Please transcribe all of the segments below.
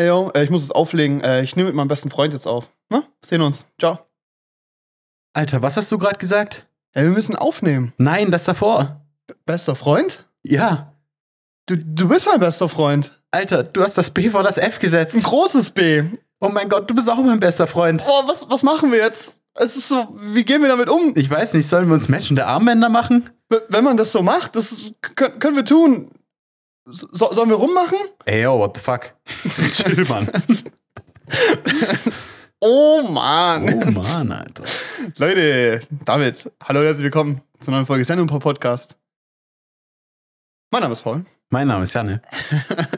Ey, yo, äh, ich muss es auflegen. Äh, ich nehme mit meinem besten Freund jetzt auf. Na, sehen uns. Ciao. Alter, was hast du gerade gesagt? Ey, wir müssen aufnehmen. Nein, das davor. Bester Freund? Ja. Du, du bist mein bester Freund. Alter, du hast das B vor das F gesetzt. Ein großes B. Oh mein Gott, du bist auch mein bester Freund. Oh, was, was machen wir jetzt? Es ist so, wie gehen wir damit um? Ich weiß nicht, sollen wir uns matchende Armbänder machen? Wenn man das so macht, das können wir tun. So, sollen wir rummachen? Ey, yo, what the fuck? Chill, Mann. Oh Mann. Oh Mann, Alter. Leute, David, hallo und herzlich willkommen zur neuen Folge Sendung Pop Podcast. Mein Name ist Paul. Mein Name ist Janne.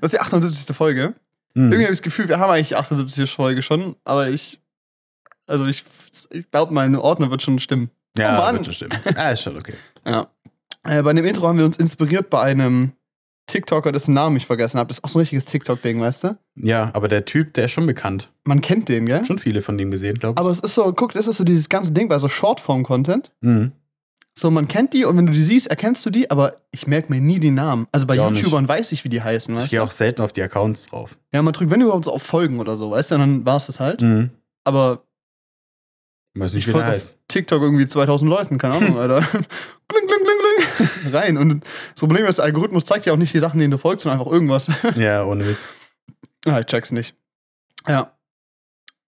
Das ist die 78. Folge. Hm. Irgendwie habe ich das Gefühl, wir haben eigentlich die 78. Folge schon, aber ich. Also ich, ich glaube, mein Ordner wird schon stimmen. Ja, Oh Mann. wird schon stimmen. Ah, ist schon okay. Ja. Äh, bei dem Intro haben wir uns inspiriert bei einem TikToker, dessen Namen ich vergessen habe. Das ist auch so ein richtiges TikTok-Ding, weißt du? Ja, aber der Typ, der ist schon bekannt. Man kennt den, gell? Schon viele von dem gesehen, glaube ich. Aber es ist so, guck, das ist so dieses ganze Ding bei so Shortform-Content. Mhm. So, man kennt die und wenn du die siehst, erkennst du die, aber ich merke mir nie die Namen. Also bei Ich. YouTubern weiß ich, wie die heißen, Ich weißt gehe du? auch selten auf die Accounts drauf. Ja, man drückt, wenn überhaupt so auf Folgen oder so, weißt du, dann war es das halt. Mhm. Aber Ich weiß ich nicht, wie der heißt. TikTok irgendwie 2000 Leuten, keine Ahnung, Alter. kling. Rein. Und das Problem ist, der Algorithmus zeigt ja auch nicht die Sachen, denen du folgst, sondern einfach irgendwas. Ja, ohne Witz. ah, ich check's nicht. Ja.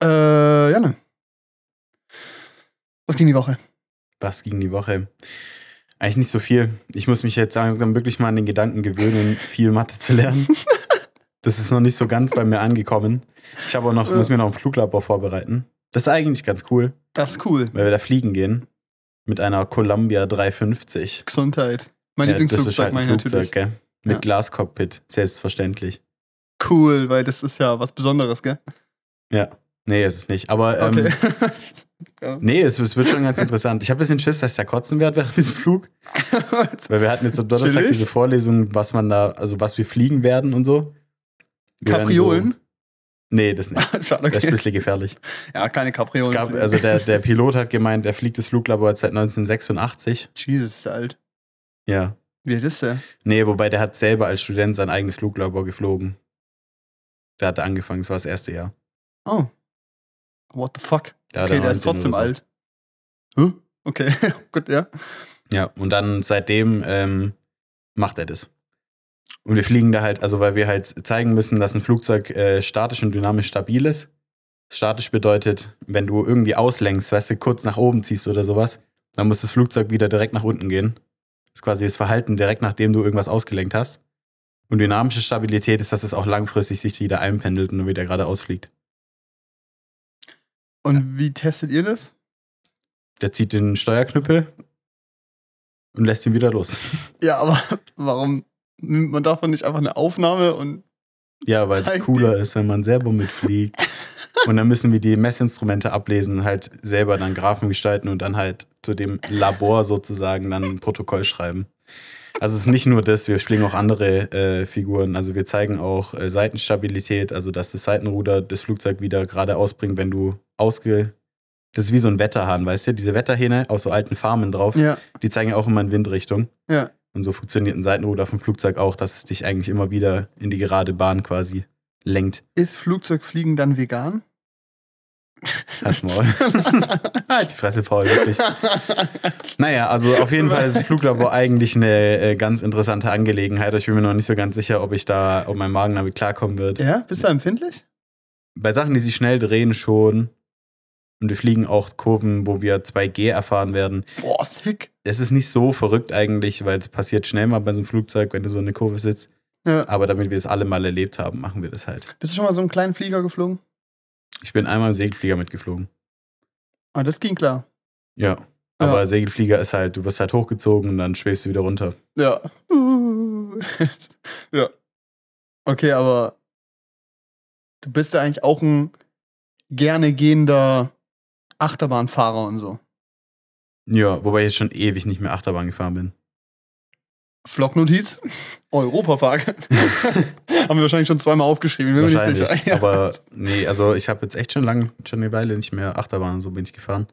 Äh, Janne. Was ging die Woche? Was ging die Woche? Eigentlich nicht so viel. Ich muss mich jetzt langsam wirklich mal an den Gedanken gewöhnen, viel Mathe zu lernen. Das ist noch nicht so ganz bei mir angekommen. Ich habe auch noch, Ja. muss mir noch ein Fluglabor vorbereiten. Das ist eigentlich ganz cool, Das ist cool. weil wir da fliegen gehen. Mit einer Columbia 350. Gesundheit. Mein Ja, das ist Lieblingsflugzeug halt ein Flugzeug, natürlich. gell? Mit Ja. Glascockpit, selbstverständlich. Cool, weil das ist ja was Besonderes, gell? Ja. Nee, ist es nicht. Aber ähm, Okay. ja. nee, es, es wird schon ganz interessant. Ich habe ein bisschen Schiss, dass ich da kotzen werde während diesem Flug. Weil wir hatten jetzt am Donnerstag Chillig. diese Vorlesung, was man da, also was wir fliegen werden und so. Wir Kapriolen? Nee, das nicht. Schade, Das ist ein okay. bisschen gefährlich. Ja, keine Es Kapriolen. gab, also der, der Pilot hat gemeint, er fliegt das Fluglabor seit 1986. Jesus, ist der alt. Ja. Wie alt ist der? Nee, wobei der hat selber als Student sein eigenes Fluglabor geflogen. Der hatte angefangen, das war das erste Jahr. Oh. What the fuck? Hat okay, er der ist 19 trotzdem so. alt. Huh? Okay, gut, ja. Ja, und dann seitdem ähm, macht er das. Und wir fliegen da halt, also weil wir halt zeigen müssen, dass ein Flugzeug äh, statisch und dynamisch stabil ist. Statisch bedeutet, wenn du irgendwie auslenkst, weißt du, kurz nach oben ziehst oder sowas, dann muss das Flugzeug wieder direkt nach unten gehen. Das ist quasi das Verhalten direkt, nachdem du irgendwas ausgelenkt hast. Und dynamische Stabilität ist, dass es auch langfristig sich wieder einpendelt und wieder geradeaus fliegt. Und wie testet ihr das? Der zieht den Steuerknüppel und lässt ihn wieder los. Ja, aber warum nimmt man davon nicht einfach eine Aufnahme und. Ja, weil es cooler ist, wenn man selber mitfliegt. und dann müssen wir die Messinstrumente ablesen, halt selber dann Graphen gestalten und dann halt zu dem Labor sozusagen dann ein Protokoll schreiben. Also es ist nicht nur das, wir fliegen auch andere äh, Figuren. Also wir zeigen auch äh, Seitenstabilität, also dass das Seitenruder das Flugzeug wieder gerade ausbringt, wenn du ausge... Das ist wie so ein Wetterhahn, weißt du? Diese Wetterhähne aus so alten Farmen drauf, Ja, die zeigen ja auch immer in Windrichtung. ja. Und so funktioniert ein Seitenruder vom Flugzeug auch, dass es dich eigentlich immer wieder in die gerade Bahn quasi lenkt. Ist Flugzeugfliegen dann vegan? Halt's Maul. halt die Fresse, Paul, wirklich. Naja, also auf jeden Fall ist das Fluglabor eigentlich eine äh, ganz interessante Angelegenheit. Ich bin mir noch nicht so ganz sicher, ob ich da, ob mein Magen damit klarkommen wird. ja, bist du empfindlich? Bei Sachen, die sich schnell drehen, schon. Und wir fliegen auch Kurven, wo wir 2G erfahren werden. Boah, sick. Es ist nicht so verrückt eigentlich, weil es passiert schnell mal bei so einem Flugzeug, wenn du so in eine Kurve sitzt. Ja. Aber damit wir es alle mal erlebt haben, machen wir das halt. Bist du schon mal so einen kleinen Flieger geflogen? Ich bin einmal im Segelflieger mitgeflogen. Ah, das ging klar. Ja. Aber Segelflieger ist halt, du wirst halt hochgezogen und dann schwebst du wieder runter. Ja. ja. Okay, aber du bist ja eigentlich auch ein gerne gehender Achterbahnfahrer und so. Ja, wobei ich jetzt schon ewig nicht mehr Achterbahn gefahren bin. Vlognotiz, Europapark. Haben wir wahrscheinlich schon zweimal aufgeschrieben, bin mir nicht Wahrscheinlich. sicher. Aber nee, also ich habe jetzt echt schon lange, schon eine Weile nicht mehr Achterbahn und so bin ich gefahren.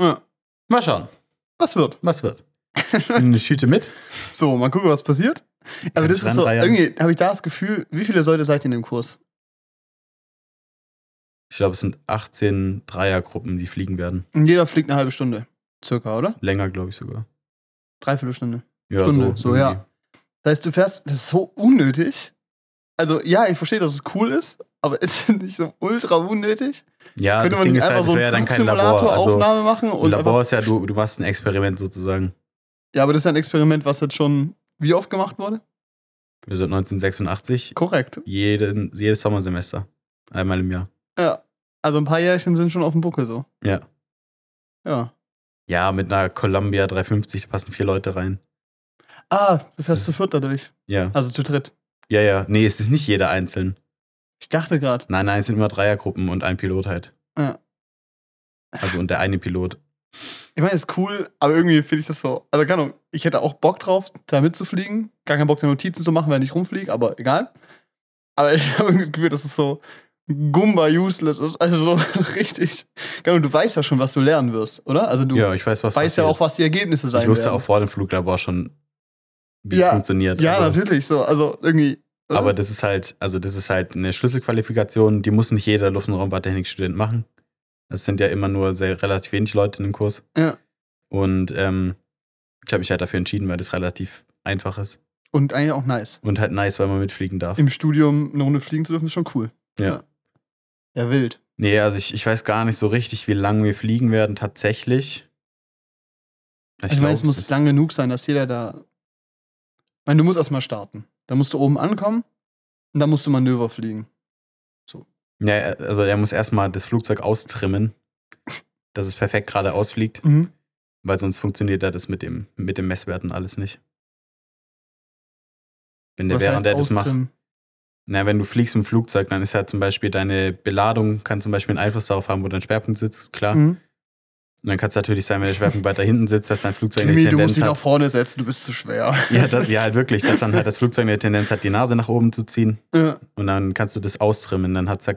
Ja. Mal schauen, Was wird? was wird. Eine Tüte mit. So, mal gucken, was passiert. Aber Ganz das ist so, irgendwie habe ich da das Gefühl, wie viele Leute seid ihr in dem Kurs? Ich glaube, es sind 18 Dreiergruppen, die fliegen werden. Und jeder fliegt eine halbe Stunde. Circa, oder? Länger, glaube ich sogar. Dreiviertelstunde. Ja, Stunde, so, ja. irgendwie. Das heißt, du fährst, das ist so unnötig. Also, ja, ich verstehe, dass es cool ist, aber ist es nicht so ultra unnötig? Ja, Könnte man nicht halt, einfach das so ja einen dann kein Labor. Also, Flugsimulator-Aufnahme machen? Und Labor ist ja, du, du machst ein Experiment sozusagen. ja, aber das ist ja ein Experiment, was jetzt schon wie oft gemacht wurde? Wir sind 1986, Korrekt. jeden, jedes Sommersemester. Einmal im Jahr. Also ein paar Jährchen sind schon auf dem Buckel so. Ja. Ja. Ja, mit einer Columbia 350, da passen vier Leute rein. Ah, du Das fährst ist- zu viert dadurch. Ja. Also zu dritt. Ja, ja. Nee, es ist nicht jeder einzeln. Ich dachte gerade. Nein, nein, es sind immer Dreiergruppen und ein Pilot halt. Ja. Also und der eine Pilot. Ich meine, ist cool, aber irgendwie finde ich das so. Also, keine Ahnung, ich hätte auch Bock drauf, da mitzufliegen. Gar keinen Bock, da Notizen zu machen, wenn ich rumfliege, aber egal. Aber ich habe irgendwie das Gefühl, dass es so Gumba useless ist. Also so richtig. Ahnung, du weißt ja schon, was du lernen wirst, oder? Also du ja, ich weiß, was weißt ja passiert. auch, was die Ergebnisse sein Ich wusste werden. auch vor dem Fluglabor schon, wie Ja, es funktioniert. Ja, also, natürlich so. Also irgendwie. oder? Aber das ist halt, also das ist halt eine Schlüsselqualifikation, die muss nicht jeder Luft- und Raumfahrttechnikstudent machen. Es sind ja immer nur sehr relativ wenig Leute in dem Kurs. Ja. Und ähm, ich habe mich halt dafür entschieden, weil das relativ einfach ist. Und eigentlich auch nice. Und halt nice, weil man mitfliegen darf. Im Studium eine Runde fliegen zu dürfen, ist schon cool. ja. Ja, wild. Nee, also ich, ich weiß gar nicht so richtig, wie lange wir fliegen werden tatsächlich. Ich, Ich, meine, es muss lang genug sein, dass jeder da. Ich meine, du musst erstmal starten. Da musst du oben ankommen und dann musst du Manöver fliegen. Ja, also er muss erstmal das Flugzeug austrimmen, dass es perfekt gerade ausfliegt, Mhm. weil sonst funktioniert ja das mit dem, mit dem Messwerten alles nicht. Wenn der Was während heißt der das macht. Na, wenn du fliegst im Flugzeug, dann ist ja zum Beispiel deine Beladung, kann zum Beispiel einen Einfluss darauf haben, wo dein Schwerpunkt sitzt, klar. Mhm. Und dann kann es natürlich sein, wenn der Schwerpunkt weiter hinten sitzt, dass dein Flugzeug Timmy, eine du musst Tendenz dich nach hat. vorne setzen, du bist zu schwer. Ja, das, ja, halt wirklich, dass dann halt das Flugzeug eine Tendenz hat, die Nase nach oben zu ziehen. Ja. Und dann kannst du das austrimmen. Dann hat es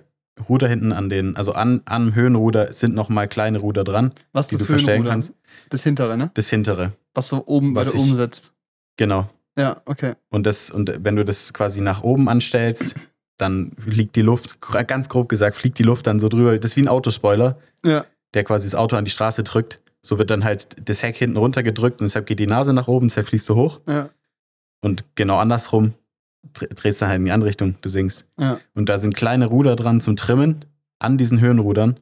Ruder hinten an den, also an, am Höhenruder sind nochmal kleine Ruder dran, Was die du verstellen Höhenruder? kannst. Das hintere, ne? Das hintere. Was so oben, Was weil du ich- oben sitzt. Genau. Ja, okay. Und, das, und wenn du das quasi nach oben anstellst, dann liegt die Luft, ganz grob gesagt, fliegt die Luft dann so drüber. Das ist wie ein Autospoiler, Ja. der quasi das Auto an die Straße drückt. So wird dann halt das Heck hinten runtergedrückt und deshalb geht die Nase nach oben, deshalb fliegst du hoch. Ja. Und genau andersrum dre- drehst du halt in die andere Richtung, du sinkst. Ja. Und da sind kleine Ruder dran zum Trimmen an diesen Höhenrudern,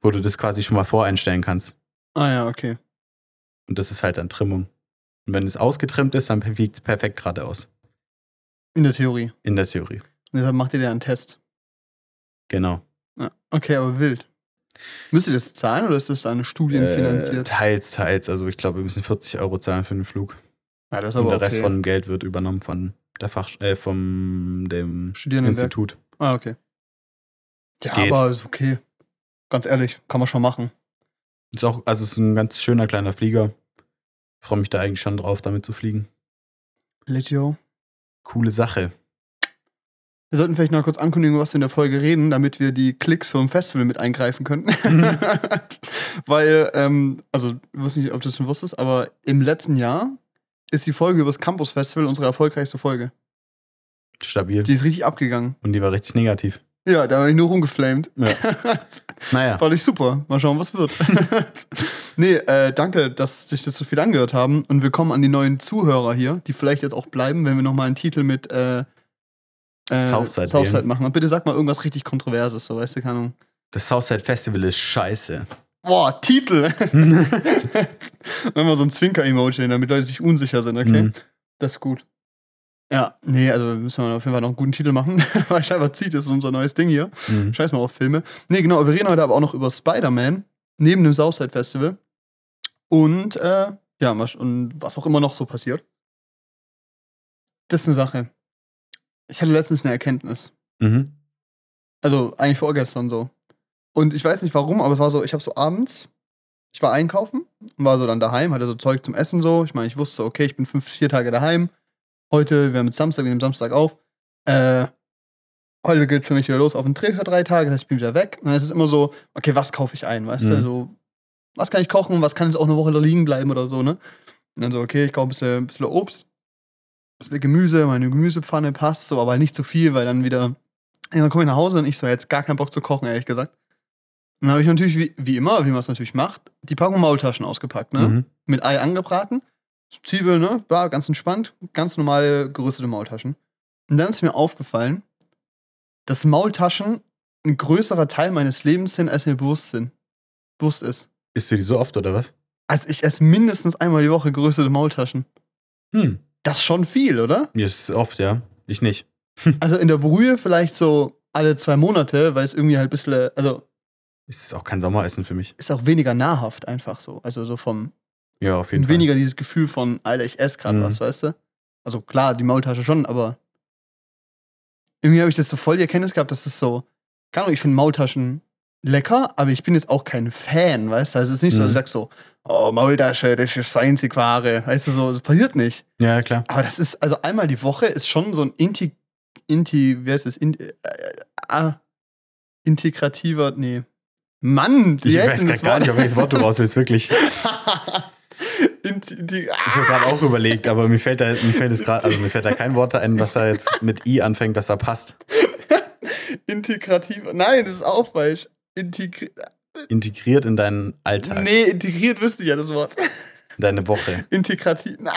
wo du das quasi schon mal voreinstellen kannst. Ah ja, okay. Und das ist halt dann Trimmung. Und wenn es ausgetrimmt ist, dann fliegt es perfekt geradeaus. In der Theorie. In der Theorie. Und deshalb macht ihr da einen Test. Genau. Ja. Okay, aber wild. Müsst ihr das zahlen oder ist das dann Äh, studienfinanziert? teils, teils. Also ich glaube, wir müssen 40 Euro zahlen für den Flug. ja, das ist Und aber der Rest okay. von dem Geld wird übernommen von der Fach, äh, vom dem. Institut. Ah, okay. Es Ja, geht. aber ist okay. Ganz ehrlich, kann man schon machen. Ist auch, also es ist ein ganz schöner kleiner Flieger. Ich freue mich da eigentlich schon drauf, damit zu fliegen. Legio. Coole Sache. Wir sollten vielleicht noch kurz ankündigen, was wir in der Folge reden, damit wir die Klicks vom Festival mit eingreifen könnten. Mhm. Weil, ähm, also, ich weiß nicht, ob du das schon wusstest, aber im letzten Jahr ist die Folge über das Campus Festival unsere erfolgreichste Folge. Stabil. Die ist richtig abgegangen. Und die war richtig negativ. Ja, da habe ich nur rumgeflamed. Ja. Naja. Fand ich super. Mal schauen, was wird. nee, äh, danke, dass sich das so viel angehört haben. Und willkommen an die neuen Zuhörer hier, die vielleicht jetzt auch bleiben, wenn wir nochmal einen Titel mit äh, äh, Southside Southside machen. Und bitte sag mal irgendwas richtig Kontroverses, so weißt du, keine Ahnung. Das Southside Festival ist scheiße. Boah, Titel! Wenn wir so ein Zwinker-Emoji, damit Leute sich unsicher sind, okay? Mhm. Das ist gut. Ja, nee, also müssen wir auf jeden Fall noch einen guten Titel machen, weil scheinbar zieht es unser neues Ding hier. Mhm. Scheiß mal auf Filme. Nee, genau, wir reden heute aber auch noch über Spider-Man neben dem Southside Festival. Und, äh, ja, was- und was auch immer noch so passiert. Das ist eine Sache. Ich hatte letztens eine Erkenntnis. Mhm. Also eigentlich vorgestern so. Und ich weiß nicht warum, aber es war so, ich habe so abends, ich war einkaufen und war so dann daheim, hatte so Zeug zum Essen so. Ich meine, ich wusste, okay, ich bin fünf, vier Tage daheim. Heute, wir haben jetzt Samstag, wir nehmen Samstag auf. Äh, heute geht für mich wieder los auf den Dreh für drei Tage, das heißt, ich bin wieder weg. Und dann ist es immer so, okay, was kaufe ich ein, weißt du? Mhm. So, was kann ich kochen, was kann jetzt auch eine Woche da liegen bleiben oder so, ne? Und dann so, okay, ich kaufe ein bisschen, ein bisschen Obst, ein bisschen Gemüse, meine Gemüsepfanne passt so, aber nicht zu viel, weil dann wieder Ja, dann komme ich nach Hause und ich so, jetzt gar keinen Bock zu kochen, ehrlich gesagt. Und dann habe ich natürlich, wie, wie immer, wie man es natürlich macht, die Packung Maultaschen ausgepackt, ne? Mhm. Mit Ei angebraten, Zwiebeln, ne? Bla, ganz entspannt, ganz normale gerüstete Maultaschen. Und dann ist mir aufgefallen, dass Maultaschen ein größerer Teil meines Lebens sind, als mir bewusst sind. Bewusst ist. Isst du die so oft oder was? Also ich esse mindestens einmal die Woche geröstete Maultaschen. Hm. Das ist schon viel, oder? Ja, ist oft, ja. Ich nicht. Also in der Brühe vielleicht so alle zwei Monate, weil es irgendwie halt ein bisschen, also Ist es auch kein Sommeressen für mich. ist auch weniger nahrhaft einfach so. Also so vom, Ja, auf jeden und Fall. weniger dieses Gefühl von, Alter, ich esse gerade Mhm. was, weißt du? Also klar, die Maultasche schon, aber irgendwie habe ich das so voll die Erkenntnis gehabt, dass das so, keine Ahnung, ich finde Maultaschen lecker, aber ich bin jetzt auch kein Fan, weißt du? Also es ist nicht so, Mhm. dass ich sag so, oh, Maultasche, das ist einzig Ware, weißt du, so, das passiert nicht. Ja, klar. Aber das ist, also einmal die Woche ist schon so ein Inti, Inti, wie heißt das? In, äh, äh, integrativer, nee. Mann, wie Ich weiß das gar nicht, auf welches Wort du raus willst, wirklich. Die, Ich habe gerade auch überlegt, aber mir fällt da, mir fällt es gerade, also mir fällt da kein Wort ein, was da jetzt mit I anfängt, das da passt. integrativ. Nein, das ist auch falsch. Integri Integriert in deinen Alltag, nee, integriert wüsste ich ja das Wort. in deine Woche. Integrativ. Ah,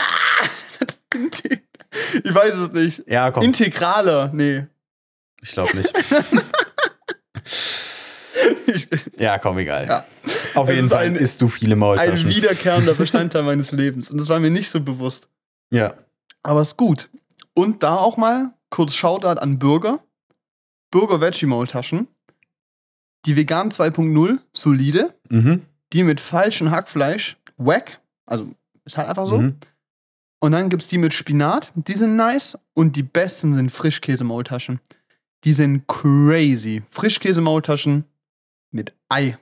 ich weiß es nicht. Ja, komm, Integraler. Nee. ich glaube nicht. Ja, komm, egal. Ja. Auf Es jeden Fall ein- isst du viele ein Maultaschen. wiederkehrender Bestandteil meines Lebens. Und das war mir nicht so bewusst. Ja, Aber ist gut. Und da auch mal kurz Shoutout an Bürger. Bürger Veggie Maultaschen. Die vegan 2.0, solide. mhm. Die mit falschem Hackfleisch, wack. Also ist halt einfach so. Mhm. Und dann gibt's die mit Spinat, die sind nice. Und die besten sind Frischkäse-Maultaschen. Die sind crazy. Frischkäse-Maultaschen mit Ei.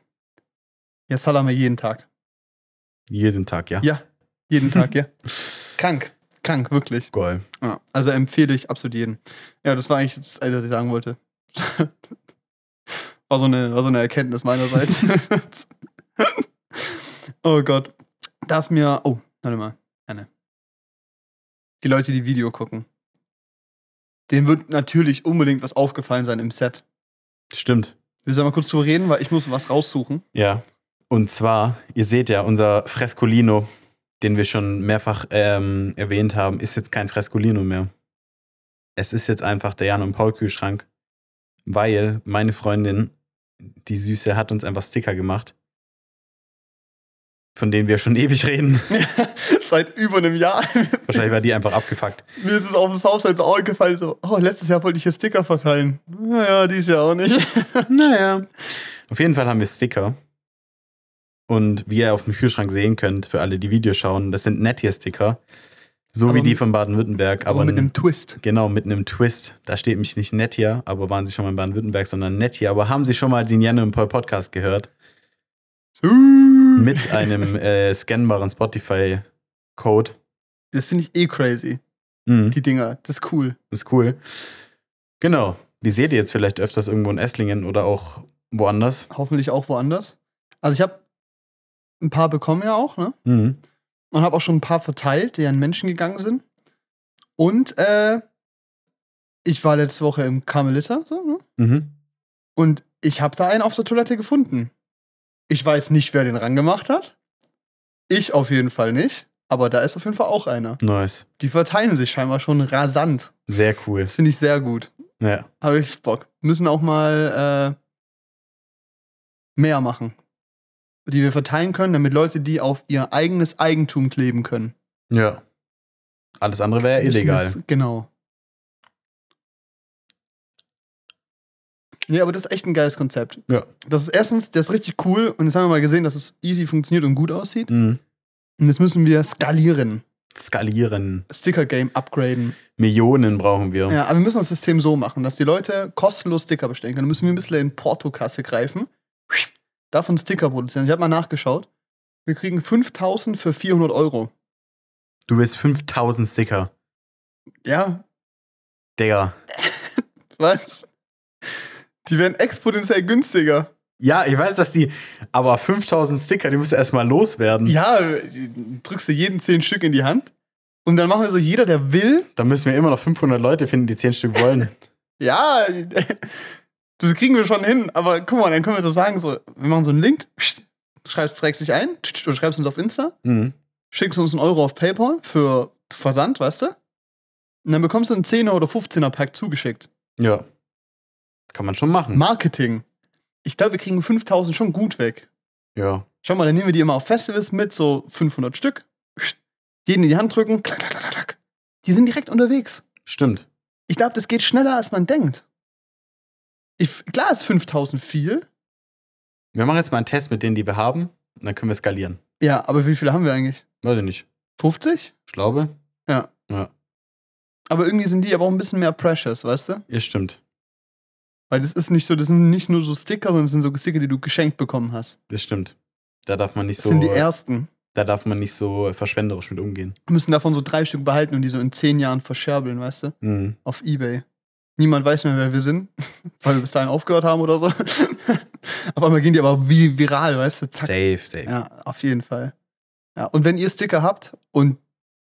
Ja, Salami jeden Tag. jeden Tag, ja. Ja, jeden Tag, ja. Krank, krank, wirklich. Geil. Ja, also empfehle ich absolut jeden. Ja, das war eigentlich das, Einzige, was ich sagen wollte. War so eine, war so eine Erkenntnis meinerseits. oh Gott. Da ist mir. Oh, warte mal. Anne. Die Leute, die Video gucken. Denen wird natürlich unbedingt was aufgefallen sein im Set. Stimmt. Wir sollen mal kurz drüber reden, weil ich muss was raussuchen. Ja. Und zwar, ihr seht ja, unser Frescolino, den wir schon mehrfach ähm, erwähnt haben, ist jetzt kein Frescolino mehr. Es ist jetzt einfach der Jan und Paul Kühlschrank, weil meine Freundin, die Süße, hat uns einfach Sticker gemacht, von denen wir schon ewig reden. Seit über einem Jahr. Wahrscheinlich war die einfach abgefuckt. Mir ist es auf dem Southside so gefallen, so, oh, letztes Jahr wollte ich hier Sticker verteilen. Naja, dieses Jahr auch nicht. Naja. Auf jeden Fall haben wir Sticker. Und wie ihr auf dem Kühlschrank sehen könnt, für alle, die Videos schauen, das sind Nettier-Sticker. So Aber wie die von Baden-Württemberg. Aber Aber mit einem Twist. Genau, mit einem Twist. Da steht mich nicht Nettier, aber waren sie schon mal in Baden-Württemberg, sondern Nettier. Aber haben sie schon mal den Janne und Paul Podcast gehört? Mit einem äh, scannbaren Spotify-Code. Das finde ich eh crazy, Mhm, die Dinger. Das ist cool. ist cool. Genau. Die seht ihr jetzt vielleicht öfters irgendwo in Esslingen oder auch woanders. Hoffentlich auch woanders. Also ich habe ein paar bekommen ja auch, ne? Mhm. Und habe auch schon ein paar verteilt, die an Menschen gegangen sind. Und äh, ich war letzte Woche im Carmelita, so, ne? Mhm. Und ich habe da einen auf der Toilette gefunden. Ich weiß nicht, wer den rangemacht hat. Ich auf jeden Fall nicht. Aber da ist auf jeden Fall auch einer. Nice. Die verteilen sich scheinbar schon rasant. Sehr cool. Das finde ich sehr gut. Ja. Habe ich Bock. Müssen auch mal äh, mehr machen. Die wir verteilen können, damit Leute die auf ihr eigenes Eigentum kleben können. Ja. Alles andere wäre illegal. das- Genau. Nee, aber das ist echt ein geiles Konzept. Ja. Das ist erstens, das ist richtig cool und jetzt haben wir mal gesehen, dass es easy funktioniert und gut aussieht. Mhm. Und jetzt müssen wir skalieren. Skalieren. Sticker-Game upgraden. Millionen brauchen wir. Ja, aber wir müssen das System so machen, dass die Leute kostenlos Sticker bestellen können. Dann müssen wir ein bisschen in Portokasse greifen. Davon Sticker produzieren. Ich habe mal nachgeschaut. Wir kriegen 5000 für 400 Euro. Du willst 5000 Sticker. Ja, Digga. was? Die werden exponentiell günstiger. Ja, ich weiß, dass die, aber 5000 Sticker, die musst du erstmal loswerden. Ja, drückst du jeden 10 Stück in die Hand. Und dann machen wir so, jeder, der will, Da müssen wir immer noch 500 Leute finden, die 10 Stück wollen. Ja, das kriegen wir schon hin. Aber guck mal, dann können wir so sagen, so, wir machen so einen Link, du schreibst, trägst dich ein, du schreibst uns auf Insta, Mhm. schickst uns einen Euro auf PayPal für Versand, weißt du? Und dann bekommst du einen 10er oder 15er Pack zugeschickt. Ja. Kann man schon machen. Marketing. Ich glaube, wir kriegen 5000 schon gut weg. ja. Schau mal, dann nehmen wir die immer auf Festivals mit, so 500 Stück. Jeden in die Hand drücken, klack, klack, klack, klack. Die sind direkt unterwegs. Stimmt. Ich glaube, das geht schneller, als man denkt. Ich, klar ist 5000 viel. Wir machen jetzt mal einen Test mit denen, die wir haben. Und dann können wir skalieren. Ja, aber wie viele haben wir eigentlich? Weiß ich nicht. 50? Ich glaube. Ja. Ja. Aber irgendwie sind die aber auch ein bisschen mehr precious, weißt du? Ja, stimmt. Weil das ist nicht so, das sind nicht nur so Sticker, sondern das sind so Sticker, die du geschenkt bekommen hast. Das stimmt. Da darf man nicht Das so. sind die ersten. Da darf man nicht so verschwenderisch mit umgehen. Wir müssen davon so drei Stück behalten und die so in zehn Jahren verscherbeln, weißt du? Mhm. Auf Ebay. Niemand weiß mehr, wer wir sind, weil wir bis dahin aufgehört haben oder so. auf einmal gehen die aber wie viral, weißt du? Zack. Safe, safe. Ja, auf jeden Fall. Ja, und wenn ihr Sticker habt und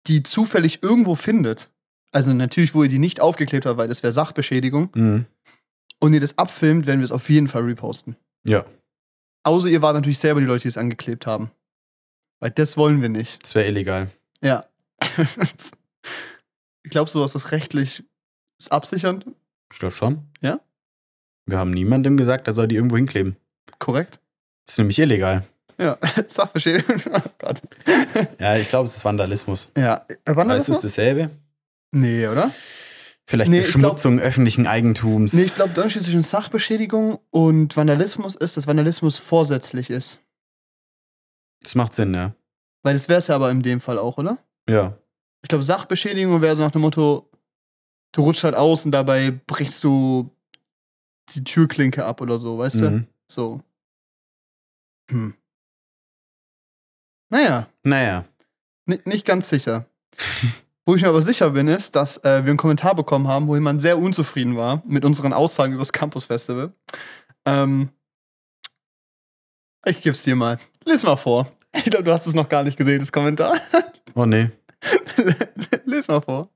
die zufällig irgendwo findet, also natürlich, wo ihr die nicht aufgeklebt habt, weil das wäre Sachbeschädigung, Mhm. Und ihr das abfilmt, werden wir es auf jeden Fall reposten. Ja, Außer ihr wart natürlich selber die Leute, die es angeklebt haben. Weil das wollen wir nicht. das wäre illegal. Ja. Glaubst du, dass das rechtlich ist absichernd? Ich glaube schon. Ja? Wir haben niemandem gesagt, er soll die irgendwo hinkleben. Korrekt? Das ist nämlich illegal. Ja, Sachbeschädigung. Oh Gott. Ja, ich glaube, es ist Vandalismus. Ja, wann Aber war es das? ist dasselbe. Nee, oder? Vielleicht Nee, Beschmutzung öffentlichen Eigentums. Nee, ich glaube, der Unterschied zwischen Sachbeschädigung und Vandalismus ist, dass Vandalismus vorsätzlich ist. Das macht Sinn, ja. Weil das wäre es ja aber in dem Fall auch, oder? Ja. Ich glaube, Sachbeschädigung wäre so nach dem Motto, du rutschst halt aus und dabei brichst du die Türklinke ab oder so, weißt du? Mhm. So. Hm. Naja, Naja. ni- nicht ganz sicher. Wo ich mir aber sicher bin, ist, dass äh, wir einen Kommentar bekommen haben, wo jemand sehr unzufrieden war mit unseren Aussagen über das Campus Festival. Ähm, ich geb's dir mal. Lies mal vor. Ich glaube, du hast es noch gar nicht gesehen, das Kommentar. Oh nee. Lies mal vor.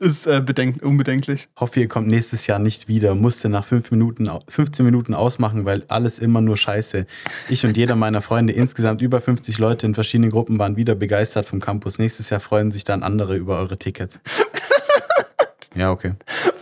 Ist äh, bedenk unbedenklich. Hoffe, ihr kommt nächstes Jahr nicht wieder. Musste nach fünf Minuten, au- 15 Minuten ausmachen, weil alles immer nur Scheiße. Ich und jeder meiner Freunde, insgesamt über 50 Leute in verschiedenen Gruppen, waren wieder begeistert vom Campus. Nächstes Jahr freuen sich dann andere über eure Tickets. Ja, okay.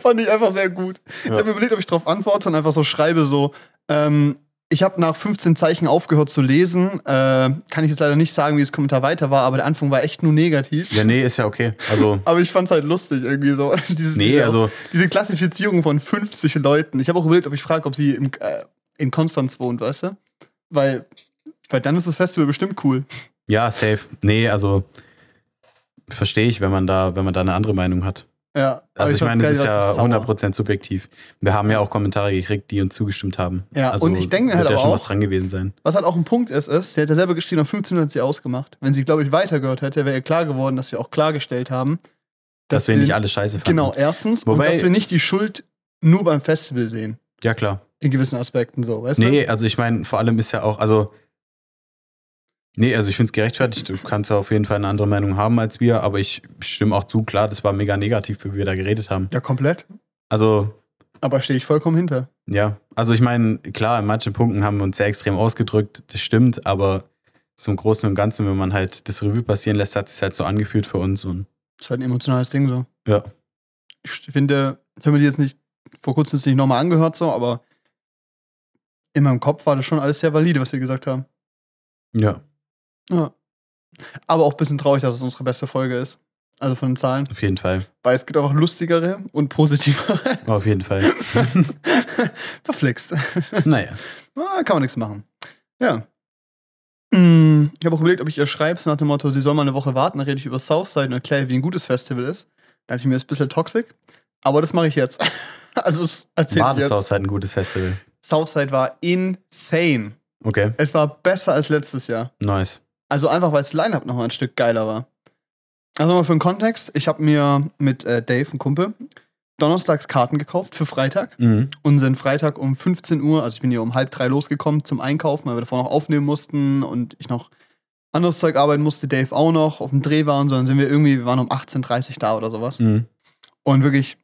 Fand ich einfach sehr gut. Ich Ja. habe mir überlegt, ob ich darauf antworte und einfach so schreibe, so, ähm, ich habe nach 15 Zeichen aufgehört zu lesen. Äh, kann ich jetzt leider nicht sagen, wie das Kommentar weiter war, aber der Anfang war echt nur negativ. Ja, nee, ist ja okay. Also, Aber ich fand's halt lustig irgendwie so. Dieses, nee, diese, also, diese Klassifizierung von 50 Leuten. Ich habe auch überlegt, ob ich frage, ob sie im, äh, in Konstanz wohnt, weißt du? Weil, weil dann ist das Festival bestimmt cool. ja, safe. Nee, also, verstehe ich, wenn man da, wenn man da eine andere Meinung hat. Ja. Also ich fand's meine, es ist ich ja sauer. 100% subjektiv. Wir haben ja auch Kommentare gekriegt, die uns zugestimmt haben. Ja, also und ich denke wird halt ja aber schon auch- was dran gewesen sein. Was halt auch ein Punkt ist, ist, sie hat ja selber geschrieben, nach 15 Minuten hat sie ausgemacht. Wenn sie, glaube ich, weitergehört hätte, wäre ihr klar geworden, dass wir auch klargestellt haben, Dass, wir nicht alles scheiße fanden. Genau, erstens. Wobei- und dass wir nicht die Schuld nur beim Festival sehen. Ja, klar. In gewissen Aspekten so, weißt Nee, also ich meine, vor allem ist ja auch, also. Nee, also ich finde es gerechtfertigt. Du kannst ja auf jeden Fall eine andere Meinung haben als wir, aber ich stimme auch zu, klar, das war mega negativ, wie wir da geredet haben. Ja, komplett. Also, Aber stehe ich vollkommen hinter. ja. Also ich meine, klar, in manchen Punkten haben wir uns sehr extrem ausgedrückt, das stimmt, aber zum Großen und Ganzen, wenn man halt das Revue passieren lässt, hat es sich halt so angefühlt für uns und ist halt ein emotionales Ding so. ja. Ich finde, ich habe mir die jetzt nicht vor kurzem nicht nochmal angehört, so, aber in meinem Kopf war das schon alles sehr valide, was wir gesagt haben. Ja, Ja. Aber auch ein bisschen traurig, dass es unsere beste Folge ist. Also von den Zahlen. auf jeden Fall. Weil es gibt auch lustigere und positivere. Auf jeden Fall. Verflixt. naja. Ah, kann man nichts machen. Ja. Mm, Ich habe auch überlegt, ob ich ihr schreibe, so nach dem Motto, sie soll mal eine Woche warten, dann rede ich über Southside und erkläre, wie ein gutes Festival ist. Da dachte ich mir, das ist ein bisschen toxisch. Aber das mache ich jetzt. also, das erzähle War das halt ein gutes Festival? Southside war insane. Okay, Es war besser als letztes Jahr. nice. Also einfach, weil das Line-Up nochmal ein Stück geiler war. Also mal für den Kontext, ich habe mir mit äh, Dave, ein Kumpel, donnerstags Karten gekauft für Freitag Mhm. und sind Freitag um 15 Uhr, also ich bin hier um halb drei losgekommen zum Einkaufen, weil wir davor noch aufnehmen mussten und ich noch anderes Zeug arbeiten musste, Dave auch noch, auf dem Dreh waren, sondern sind wir irgendwie, wir waren um 18.30 Uhr da oder sowas. Mhm. Und wirklich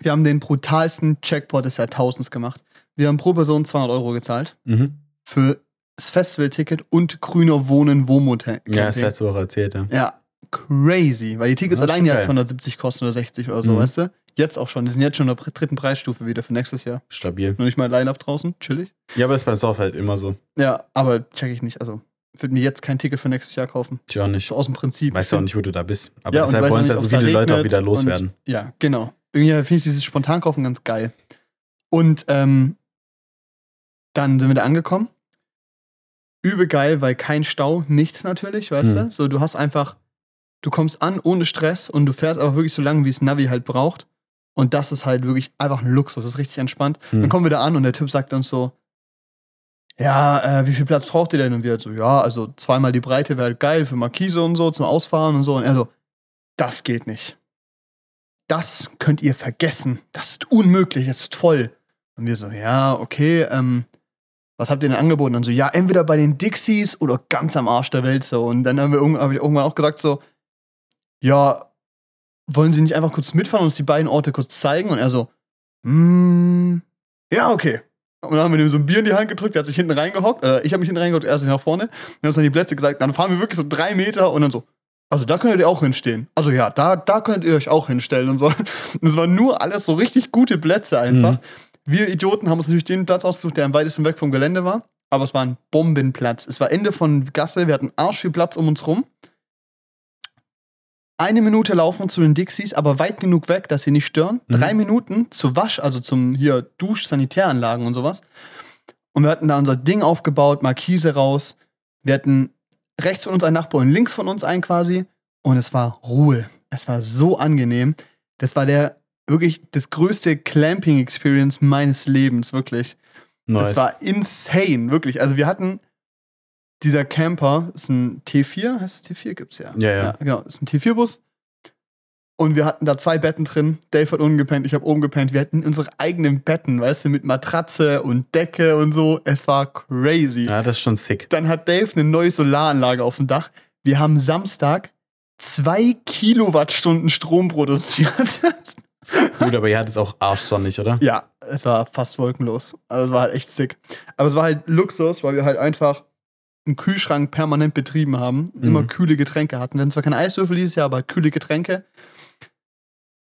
Wir haben den brutalsten Checkpot des Jahrtausends gemacht. Wir haben pro Person 200 Euro gezahlt Mhm. für das Festivalticket und grüner Wohnen Wohnmotel. Ja, das letzte Woche erzählt, ja. Ja, crazy. Weil die Tickets allein ja geil. 270 kosten oder 60 oder so, Mhm. weißt du? Jetzt auch schon. Die sind jetzt schon in der dritten Preisstufe wieder für nächstes Jahr. Stabil. Noch nicht mal Line-Up draußen, chillig. Ja, aber ist beim Surf halt immer so. Ja, aber check ich nicht. Also, ich würde mir jetzt kein Ticket für nächstes Jahr kaufen. Tja, nicht. So aus dem Prinzip. Weißt du auch nicht, wo du da bist. Aber Ja, und deshalb wollen es ja so viele Leute auch wieder und- loswerden. Ja, genau. Irgendwie finde ich dieses Spontankaufen ganz geil. Und ähm, dann sind wir da angekommen. Übel geil, weil kein Stau, nichts natürlich, weißt Mhm. du? So, du hast einfach, du kommst an ohne Stress und du fährst aber wirklich so lange, wie es Navi halt braucht. Und das ist halt wirklich einfach ein Luxus, das ist richtig entspannt. Mhm. Dann kommen wir da an und der Typ sagt uns so, ja, äh, wie viel Platz braucht ihr denn? Und wir halt so, ja, also zweimal die Breite wäre halt geil für Markise und so, zum Ausfahren und so. Und er so, das geht nicht. Das könnt ihr vergessen. Das ist unmöglich, es ist voll. Und wir so, ja, okay, ähm, was habt ihr denn angeboten? Und so, ja, entweder bei den Dixies oder ganz am Arsch der Welt so. Und dann haben wir irgend- hab ich irgendwann auch gesagt so, ja, wollen Sie nicht einfach kurz mitfahren und uns die beiden Orte kurz zeigen? Und er so, mm, ja, okay. Und dann haben wir ihm so ein Bier in die Hand gedrückt, der hat sich hinten reingehockt, äh, ich habe mich hinten reingehockt, er ist nach vorne. Dann haben uns dann die Plätze gesagt, dann fahren wir wirklich so drei Meter und dann so, also da könntet ihr auch hinstehen. Also ja, da, da könnt ihr euch auch hinstellen und so. Und es waren nur alles so richtig gute Plätze einfach. Mhm. Wir Idioten haben uns natürlich den Platz ausgesucht, der am weitesten weg vom Gelände war. Aber es war ein Bombenplatz. Es war Ende von Gasse, wir hatten arsch viel Platz um uns rum. Eine Minute laufen zu den Dixies, aber weit genug weg, dass sie nicht stören. Mhm. Drei Minuten zu Wasch, also zum hier Dusch-Sanitäranlagen und sowas. Und wir hatten da unser Ding aufgebaut, Markise raus. Wir hatten rechts von uns einen Nachbar und links von uns einen quasi. Und es war Ruhe. Es war so angenehm. Das war der wirklich das größte Clamping-Experience meines Lebens, wirklich. Nice. Das war insane, wirklich. Also wir hatten dieser Camper, ist ein T4, heißt es T4? Gibt's ja. Ja, ja. genau, ist ein T4-Bus. Und wir hatten da zwei Betten drin. Dave hat unten gepennt, ich habe oben gepennt. Wir hatten unsere eigenen Betten, weißt du, mit Matratze und Decke und so. Es war crazy. ja, das ist schon sick. Dann hat Dave eine neue Solaranlage auf dem Dach. Wir haben Samstag zwei Kilowattstunden Strom produziert. Gut, aber ihr hattet es auch arschsonnig, oder? Ja, es war fast wolkenlos. Also es war halt echt sick. Aber es war halt Luxus, weil wir halt einfach einen Kühlschrank permanent betrieben haben, immer Mhm. kühle Getränke hatten. Wir hatten zwar keine Eiswürfel dieses Jahr, aber kühle Getränke.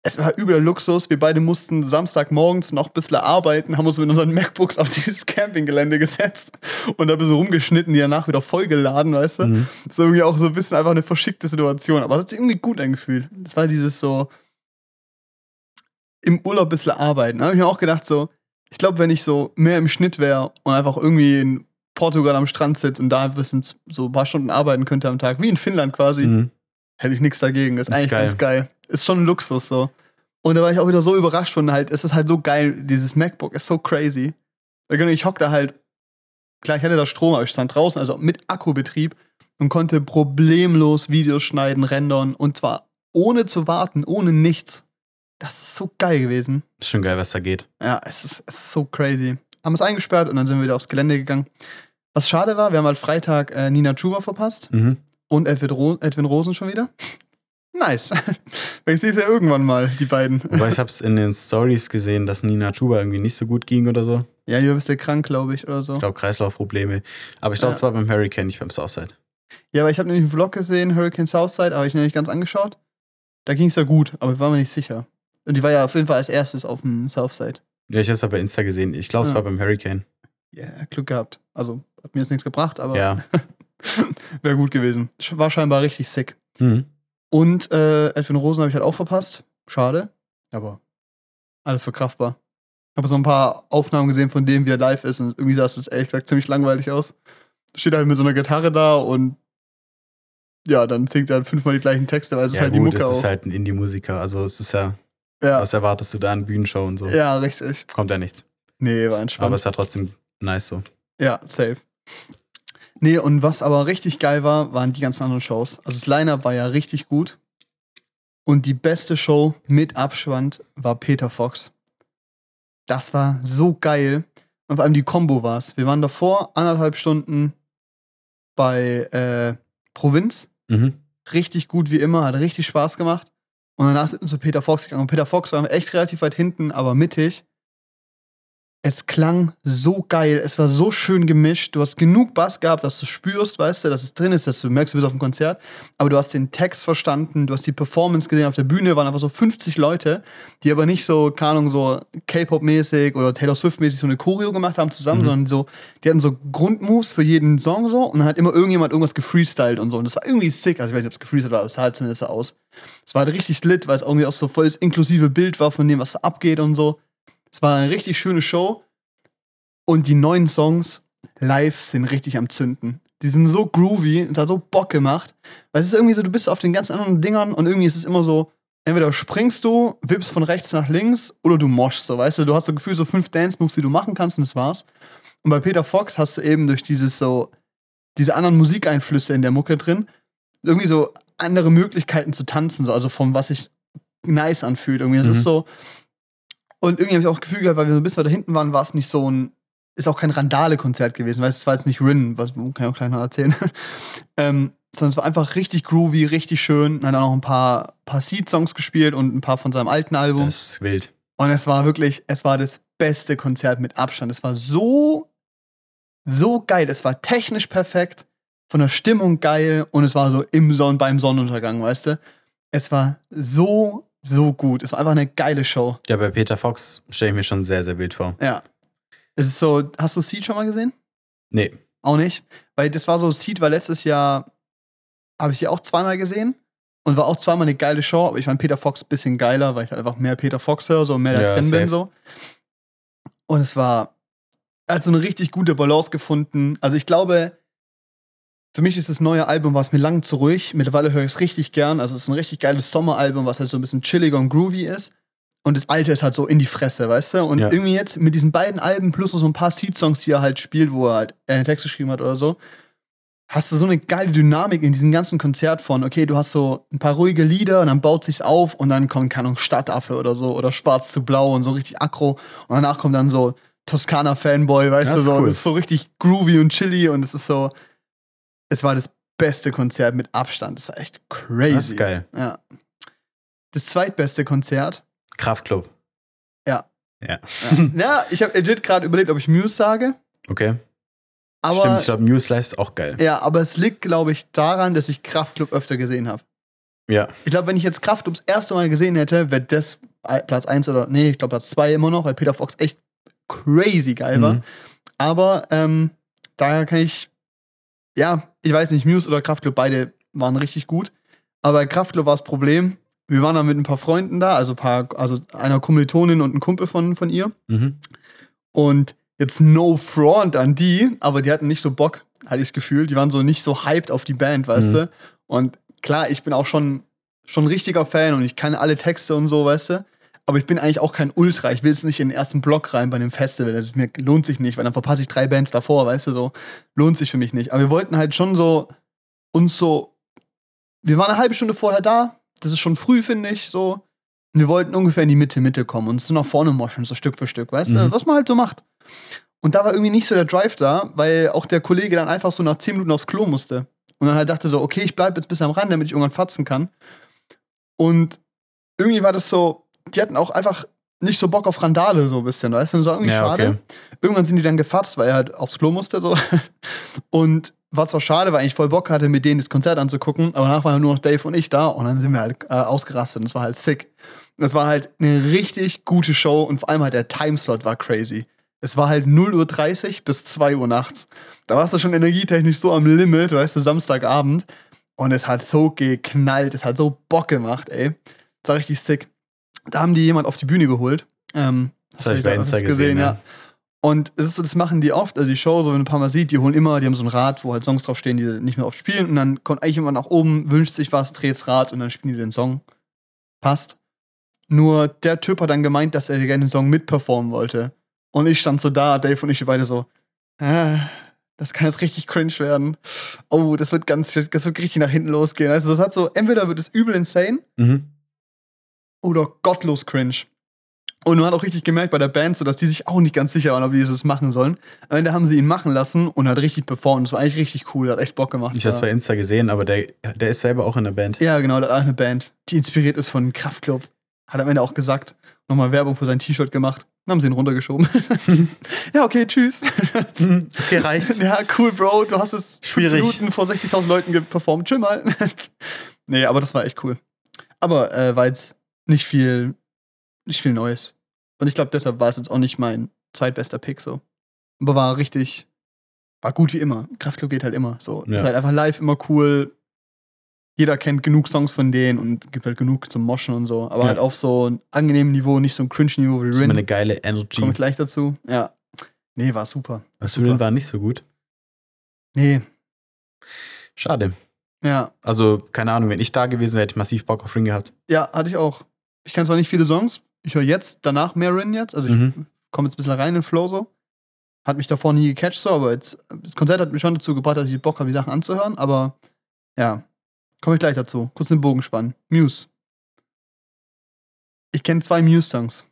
Es war übel Luxus. Wir beide mussten Samstagmorgens noch ein bisschen arbeiten, haben uns mit unseren MacBooks auf dieses Campinggelände gesetzt und da ein bisschen rumgeschnitten, die danach wieder vollgeladen, weißt du? Mhm. So irgendwie auch so ein bisschen einfach eine verschickte Situation. Aber es hat sich irgendwie gut angefühlt. Das war dieses so im Urlaub ein bisschen arbeiten. Da habe ich mir auch gedacht, so, ich glaube, wenn ich so mehr im Schnitt wäre und einfach irgendwie in Portugal am Strand sitze und da ein bisschen so ein paar Stunden arbeiten könnte am Tag, wie in Finnland quasi, Mhm. hätte ich nichts dagegen. Ist Ist eigentlich geil. ganz geil. Ist schon ein Luxus so. Und da war ich auch wieder so überrascht von halt, es ist halt so geil, dieses MacBook ist so crazy. Ich hock da halt, klar, ich hatte da Strom, aber ich stand draußen, also mit Akkubetrieb und konnte problemlos Videos schneiden, rendern und zwar ohne zu warten, ohne nichts. Das ist so geil gewesen. Ist schon geil, was da geht. Ja, es ist, es ist so crazy. Haben es eingesperrt und dann sind wir wieder aufs Gelände gegangen. Was schade war, wir haben halt Freitag äh, Nina Chuba verpasst Mhm. und Edwin, Ro Edwin Rosen schon wieder. Nice. Ich sehe es ja irgendwann mal, die beiden. Wobei ich hab's in den Stories gesehen, dass Nina Chuba irgendwie nicht so gut ging oder so. Ja, ihr bist ja krank, glaube ich, oder so. Ich glaube, Kreislaufprobleme. Aber ich glaube, Ja. es war beim Hurricane, nicht beim Southside. Ja, aber ich habe nämlich einen Vlog gesehen, Hurricane Southside, habe ich nämlich ganz angeschaut. Da ging es ja gut, aber ich war mir nicht sicher. Und die war ja auf jeden Fall als erstes auf dem Southside. Ja, ich hab's ja bei Insta gesehen. Ich glaube, es Ja. war beim Hurricane. Ja, Glück gehabt. Also, hat mir jetzt nichts gebracht, aber Ja. wäre gut gewesen. War scheinbar richtig sick. Mhm. Und äh, Edwin Rosen habe ich halt auch verpasst. Schade, aber alles verkraftbar. Ich habe so ein paar Aufnahmen gesehen von dem, wie er live ist und irgendwie sah es jetzt ehrlich gesagt ziemlich langweilig aus. Steht halt mit so einer Gitarre da und ja, dann singt er halt fünfmal die gleichen Texte, weil es ja, ist halt gut, die Mucke es auch. ist halt ein Indie-Musiker. Also, es ist ja, ja, was erwartest du da an Bühnenshow und so? ja, richtig. Kommt ja nichts. Nee, war Aber entspannt. es ist ja trotzdem nice so. Ja, safe. Nee, und was aber richtig geil war, waren die ganzen anderen Shows. Also das Line-Up war ja richtig gut. Und die beste Show mit Abschwand war Peter Fox. Das war so geil. Und vor allem die Combo war's. Wir waren davor anderthalb Stunden bei äh, Provinz. Mhm. Richtig gut wie immer, hat richtig Spaß gemacht. Und danach sind wir zu Peter Fox gegangen. Und Peter Fox war echt relativ weit hinten, aber mittig. Es klang so geil, es war so schön gemischt. Du hast genug Bass gehabt, dass du spürst, weißt du, dass es drin ist, dass du merkst, du bist auf dem Konzert. Aber du hast den Text verstanden, du hast die Performance gesehen auf der Bühne, waren einfach so 50 Leute, die aber nicht so, keine Ahnung, so K-Pop-mäßig oder Taylor Swift-mäßig so eine Choreo gemacht haben zusammen, Mhm. sondern so, die hatten so Grundmoves für jeden Song so und dann hat immer irgendjemand irgendwas gefreestylt und so. Und das war irgendwie sick. Also ich weiß nicht, ob es gefreestylt war, aber es sah halt zumindest so aus. Es war halt richtig lit, weil es irgendwie auch so voll das inklusive Bild war von dem, was da abgeht und so. Es war eine richtig schöne Show. Und die neuen Songs live sind richtig am Zünden. Die sind so groovy, es hat so Bock gemacht. Weil es ist irgendwie so, du bist auf den ganz anderen Dingern und irgendwie ist es immer so, entweder springst du, wippst von rechts nach links oder du moschst so, weißt du, du hast so Gefühl, so fünf Dance-Moves, die du machen kannst und das war's. Und bei Peter Fox hast du eben durch dieses so, diese anderen Musikeinflüsse in der Mucke drin, irgendwie so andere Möglichkeiten zu tanzen, so, also vom, was sich nice anfühlt. Irgendwie, das Mhm. ist so. Und irgendwie habe ich auch das Gefühl gehabt, weil wir so ein bisschen weiter hinten waren, war es nicht so ein, ist auch kein Randale-Konzert gewesen, weil es war jetzt nicht Rin, was kann ich auch gleich noch erzählen. ähm, sondern es war einfach richtig groovy, richtig schön. Dann hat auch noch ein paar, paar Seed-Songs gespielt und ein paar von seinem alten Album. Das ist wild. Und es war wirklich, es war das beste Konzert mit Abstand. Es war so, so geil. Es war technisch perfekt, von der Stimmung geil und es war so im Sonn beim Sonnenuntergang, weißt du? Es war so, so gut. Es war einfach eine geile Show. Ja, bei Peter Fox stelle ich mir schon sehr, sehr wild vor. Ja. Es ist so, hast du Seed schon mal gesehen? Nee. Auch nicht. Weil das war so, Seed war letztes Jahr, habe ich sie auch zweimal gesehen und war auch zweimal eine geile Show, aber ich fand Peter Fox ein bisschen geiler, weil ich halt einfach mehr Peter Fox höre, so mehr da Ja, drin bin safe. so. Und es war, er hat so eine richtig gute Balance gefunden. Also ich glaube, für mich ist das neue Album, war es mir lang zu ruhig. Mittlerweile höre ich es richtig gern. Also es ist ein richtig geiles Sommeralbum, was halt so ein bisschen chilliger und groovy ist. Und das alte ist halt so in die Fresse, weißt du? Und Ja. irgendwie jetzt mit diesen beiden Alben plus noch so ein paar Seed-Songs, die er halt spielt, wo er halt einen Text geschrieben hat oder so, hast du so eine geile Dynamik in diesem ganzen Konzert von, okay, du hast so ein paar ruhige Lieder und dann baut sich's auf und dann kommt, keine Ahnung, Stadtaffe oder so oder Schwarz zu Blau und so richtig aggro und danach kommt dann so Toskana-Fanboy, weißt Das du, so, cool. das ist so richtig groovy und chilly und es ist so, es war das beste Konzert mit Abstand, das war echt crazy. Das ist geil. Ja. Das zweitbeste Konzert, Kraftclub. Ja. Ja. ja, ja ich habe legit gerade überlegt, ob ich Muse sage, Okay. aber Stimmt, ich glaube, News Live ist auch geil. Ja, aber es liegt, glaube ich, daran, dass ich Kraftclub öfter gesehen habe. Ja. Ich glaube, wenn ich jetzt Kraftclub das erste Mal gesehen hätte, wäre das Platz 1 oder, nee, ich glaube Platz 2 immer noch, weil Peter Fox echt crazy geil war. Mhm. Aber ähm, daher kann ich, ja, ich weiß nicht, Muse oder Kraftclub, beide waren richtig gut. Aber bei Kraftclub war das Problem, wir waren dann mit ein paar Freunden da, also, ein paar, also einer Kommilitonin und ein Kumpel von, von ihr. Mhm. Und jetzt no front an die, aber die hatten nicht so Bock, hatte ich das Gefühl. Die waren so nicht so hyped auf die Band, weißt Mhm. du? Und klar, ich bin auch schon, schon ein richtiger Fan und ich kann alle Texte und so, weißt du? Aber ich bin eigentlich auch kein Ultra. Ich will jetzt nicht in den ersten Block rein bei einem Festival. Das mir lohnt sich nicht, weil dann verpasse ich drei Bands davor, weißt du, so. Lohnt sich für mich nicht. Aber wir wollten halt schon so uns so. Wir waren eine halbe Stunde vorher da. Das ist schon früh, finde ich, so. Und wir wollten ungefähr in die Mitte, Mitte kommen und so nach vorne moschen, so Stück für Stück, weißt du? Mhm. Was man halt so macht. Und da war irgendwie nicht so der Drive da, weil auch der Kollege dann einfach so nach 10 Minuten aufs Klo musste. Und dann halt dachte so, okay, ich bleib jetzt bis am Rand, damit ich irgendwann fatzen kann. Und irgendwie war das so, die hatten auch einfach nicht so Bock auf Randale, so ein bisschen, weißt du? Das war irgendwie Ja, schade. okay. Irgendwann sind die dann gefatzt, weil er halt aufs Klo musste, so. Und war zwar schade, weil ich voll Bock hatte, mit denen das Konzert anzugucken, aber danach waren nur noch Dave und ich da und dann sind wir halt äh, ausgerastet und das war halt sick. Das war halt eine richtig gute Show und vor allem halt der Timeslot war crazy. Es war halt 0.30 Uhr bis 2 Uhr nachts. Da warst du schon energietechnisch so am Limit, weißt du, Samstagabend. Und es hat so geknallt, es hat so Bock gemacht, ey. Das war richtig sick. Da haben die jemand auf die Bühne geholt. Ähm, Das habe ich bei Insta das gesehen, ja. Und es ist so, das machen die oft, also die Show, so wenn man ein paar Mal sieht, die holen immer, die haben so ein Rad, wo halt Songs draufstehen, die nicht mehr oft spielen. Und dann kommt eigentlich immer nach oben, wünscht sich was, dreht's Rad und dann spielen die den Song. Passt. Nur der Typ hat dann gemeint, dass er gerne den Song mitperformen wollte. Und ich stand so da, Dave und ich beide so, äh, das kann jetzt richtig cringe werden. Oh, das wird ganz, das wird richtig nach hinten losgehen. Also das hat so, entweder wird es übel insane Mhm. Oder gottlos cringe. Und man hat auch richtig gemerkt bei der Band, so dass die sich auch nicht ganz sicher waren, ob die das machen sollen. Am Ende haben sie ihn machen lassen und hat richtig performt. Das war eigentlich richtig cool, hat echt Bock gemacht. Ich habe es bei. Insta gesehen, aber der, der ist selber auch in der Band. Ja, genau, der hat auch eine Band, die inspiriert ist von Kraftklub. Hat am Ende auch gesagt, nochmal Werbung für sein T-Shirt gemacht. Dann haben sie ihn runtergeschoben. ja, okay, tschüss. Okay, reicht. ja, cool, Bro, du hast es Schwierig. Minuten vor 60.000 Leuten geperformt. Chill mal. nee, aber das war echt cool. Aber äh, war jetzt nicht viel, nicht viel Neues. Und ich glaube, deshalb war es jetzt auch nicht mein zweitbester Pick so. Aber war richtig, war gut wie immer. Kraftklub geht halt immer. So, Ja. ist halt einfach live immer cool. Jeder kennt genug Songs von denen und gibt halt genug zum Moschen und so. Aber Ja. halt auf so ein angenehmes Niveau, nicht so ein Cringe-Niveau wie Das ist immer Rin. eine geile Energy. Komme ich gleich dazu. Ja. Nee, war super. Was super. Rin war nicht so gut. Nee, Schade. ja. Also, keine Ahnung, wenn ich da gewesen wäre, hätte ich massiv Bock auf Rin gehabt. Ja, hatte ich auch. Ich kann zwar nicht viele Songs, ich höre jetzt danach mehr Rin jetzt, also ich Mhm. komme jetzt ein bisschen rein in den Flow so. Hat mich davor nie gecatcht so, aber jetzt, das Konzert hat mich schon dazu gebracht, dass ich Bock habe, die Sachen anzuhören, aber ja, komme ich gleich dazu. Kurz den Bogen spannen. Muse. Ich kenne zwei Muse-Songs.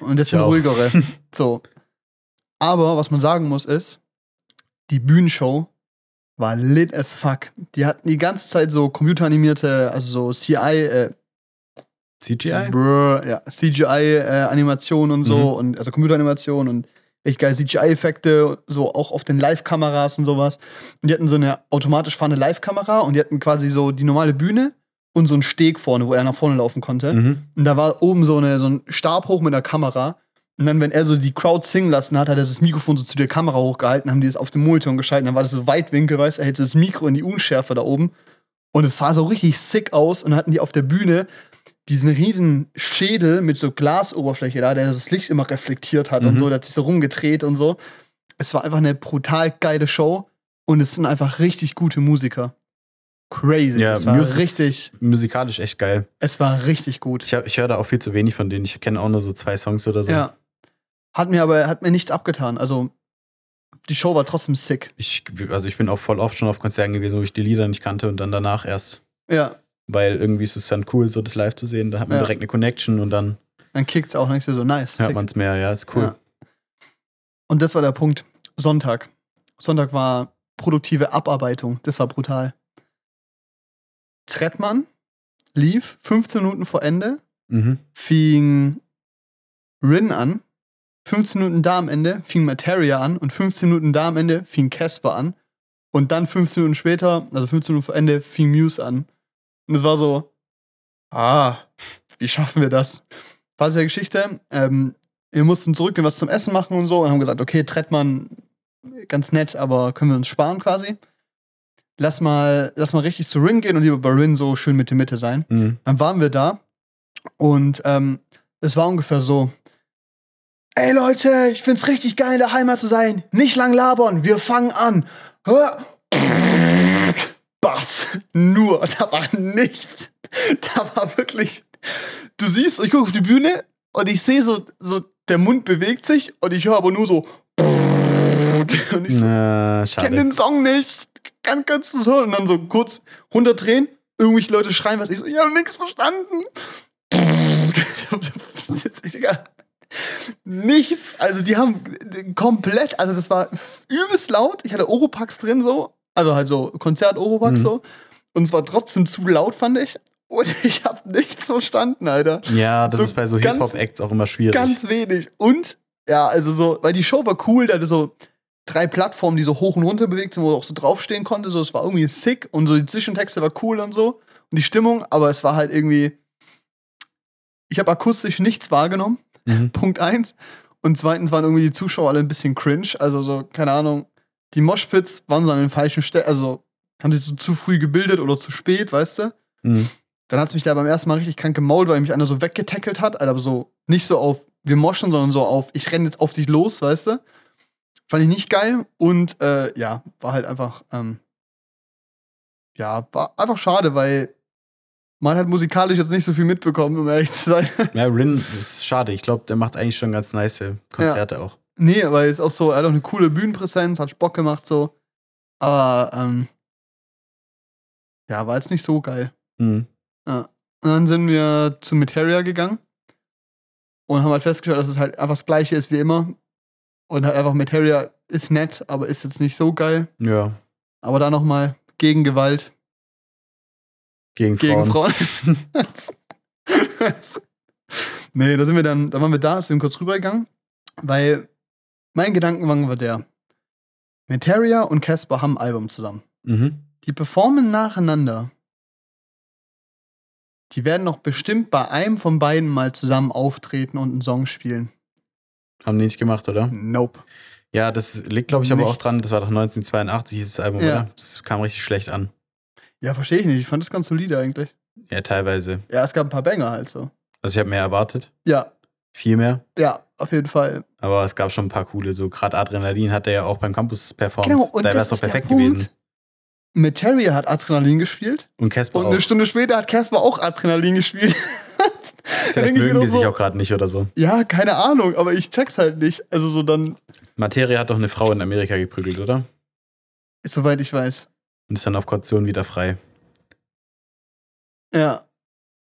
Und das sind ruhigere. so. Aber was man sagen muss ist, die Bühnenshow war lit as fuck. Die hatten die ganze Zeit so computeranimierte, also so CI, äh, CGI? Brr, ja, CGI-Animationen und so, Mhm. und also Computeranimationen und echt geile CGI-Effekte, so auch auf den Live-Kameras und sowas. Und die hatten so eine automatisch fahrende Live-Kamera und die hatten quasi so die normale Bühne und so einen Steg vorne, wo er nach vorne laufen konnte. Mhm. Und da war oben so, eine, so ein Stab hoch mit der Kamera. Und dann, wenn er so die Crowd singen lassen hat, hat er das Mikrofon so zu der Kamera hochgehalten, haben die es auf dem Monitor geschalten. Dann war das so Weitwinkel, weißt du, er hält das Mikro in die Unschärfe da oben. Und es sah so richtig sick aus. Und dann hatten die auf der Bühne diesen riesen Schädel mit so Glasoberfläche da, der das Licht immer reflektiert hat und Mhm. so, der hat sich so rumgedreht und so. Es war einfach eine brutal geile Show und es sind einfach richtig gute Musiker. Crazy. Ja, es war ist richtig, Musikalisch echt geil. es war richtig gut. Ich, ich höre da auch viel zu wenig von denen. Ich kenne auch nur so zwei Songs oder so. Ja. Hat mir aber hat mir nichts abgetan. Also die Show war trotzdem sick. Ich, also ich bin auch voll oft schon auf Konzerten gewesen, wo ich die Lieder nicht kannte und dann danach erst. Ja. Weil irgendwie ist es dann cool, so das live zu sehen. Da hat man Ja. direkt eine Connection und dann Dann kickt's auch nicht so nice. hört man es mehr. Ja, ist cool. Ja. Und das war der Punkt. Sonntag. Sonntag war produktive Abarbeitung. Das war brutal. Trettmann lief 15 Minuten vor Ende, Mhm. fing Rin an. 15 Minuten da am Ende fing Materia an und 15 Minuten da am Ende fing Casper an. Und dann 15 Minuten später, also 15 Minuten vor Ende, fing Muse an. Und es war so, ah, wie schaffen wir das? Phase der Geschichte, ähm, wir mussten zurückgehen, was zum Essen machen und so und haben gesagt, okay, Trettmann, ganz nett, aber können wir uns sparen quasi. Lass mal, lass mal richtig zu Rin gehen und lieber bei Rin so schön Mitte Mitte sein. Mhm. Dann waren wir da und ähm, es war ungefähr so. Ey Leute, ich find's richtig geil, in der Heimat zu sein. Nicht lang labern, wir fangen an. Hör. Bass. Nur, da war nichts. Da war wirklich. Du siehst, ich gucke auf die Bühne und ich sehe so, so, der Mund bewegt sich und ich höre aber nur so. Und ich so, Na, ich kenne den Song nicht. Kann, kannst du es hören? Und dann so kurz runterdrehen, irgendwelche Leute schreien was. Ich so, ich habe nichts verstanden. Nichts. Also die haben komplett, also das war übelst laut. Ich hatte Oropax drin so. Also halt so Konzert-Oropax Mhm. so. Und es war trotzdem zu laut, fand ich. Und ich habe nichts verstanden, Alter. Ja, das so ist bei so Hip-Hop-Acts auch immer schwierig. Ganz wenig. Und, ja, also so, weil die Show war cool, da hatte so drei Plattformen, die so hoch und runter bewegt sind, wo du auch so draufstehen konnte. So, es war irgendwie sick und so die Zwischentexte war cool und so. Und die Stimmung, aber es war halt irgendwie. Ich habe akustisch nichts wahrgenommen. Mhm. Punkt eins. Und zweitens waren irgendwie die Zuschauer alle ein bisschen cringe. Also so, keine Ahnung. Die Moshpits waren so an den falschen Stellen. Also haben sich so zu früh gebildet oder zu spät, weißt du? Mhm. Dann hat es mich da beim ersten Mal richtig krank gemault, weil mich einer so weggetackelt hat. Aber so nicht so auf wir moschen, sondern so auf ich renne jetzt auf dich los, weißt du? Fand ich nicht geil. Und äh, ja, war halt einfach, ähm, ja, war einfach schade, weil man hat musikalisch jetzt nicht so viel mitbekommen, um ehrlich zu sein. Ja, Rin ist schade. Ich glaube, der macht eigentlich schon ganz nice Konzerte auch. Nee, aber ist auch so, er hat auch eine coole Bühnenpräsenz, hat Bock gemacht so. Aber, ähm, ja, war jetzt nicht so geil. Mhm. Und dann sind wir zu Materia gegangen. Und haben halt festgestellt, dass es halt einfach das gleiche ist wie immer. Und halt einfach Materia ist nett, aber ist jetzt nicht so geil. Ja. Aber da nochmal gegen Gewalt, Gegen, gegen Frauen. Frauen. nee, da sind wir dann, da waren wir da, sind kurz rübergegangen, weil mein Gedankengang war der. Materia und Casper haben ein Album zusammen. Mhm. Die performen nacheinander. Die werden noch bestimmt bei einem von beiden mal zusammen auftreten und einen Song spielen. Haben die nicht gemacht, oder? Nope. Ja, das liegt, glaube ich, aber auch Nichts. dran. Das war doch 1982, hieß das Album, Ja. oder? Das kam richtig schlecht an. Ja, verstehe ich nicht. Ich fand das ganz solide eigentlich. Ja, teilweise. Ja, es gab ein paar Banger halt so. Also ich habe mehr erwartet. Ja, Viel mehr. ja, auf jeden Fall. Aber es gab schon ein paar coole. So gerade Adrenalin hat er ja auch beim Campus performt. Genau, und da wäre es doch perfekt gewesen. Materia hat Adrenalin gespielt Und Casper und auch. eine Stunde später hat Casper auch Adrenalin gespielt. Vielleicht mögen die doch sich so, auch gerade nicht oder so. Ja, keine Ahnung, aber ich check's halt nicht. Also so dann, Materia hat doch eine Frau in Amerika geprügelt, oder? soweit ich weiß. Und ist dann auf Kaution wieder frei. Ja,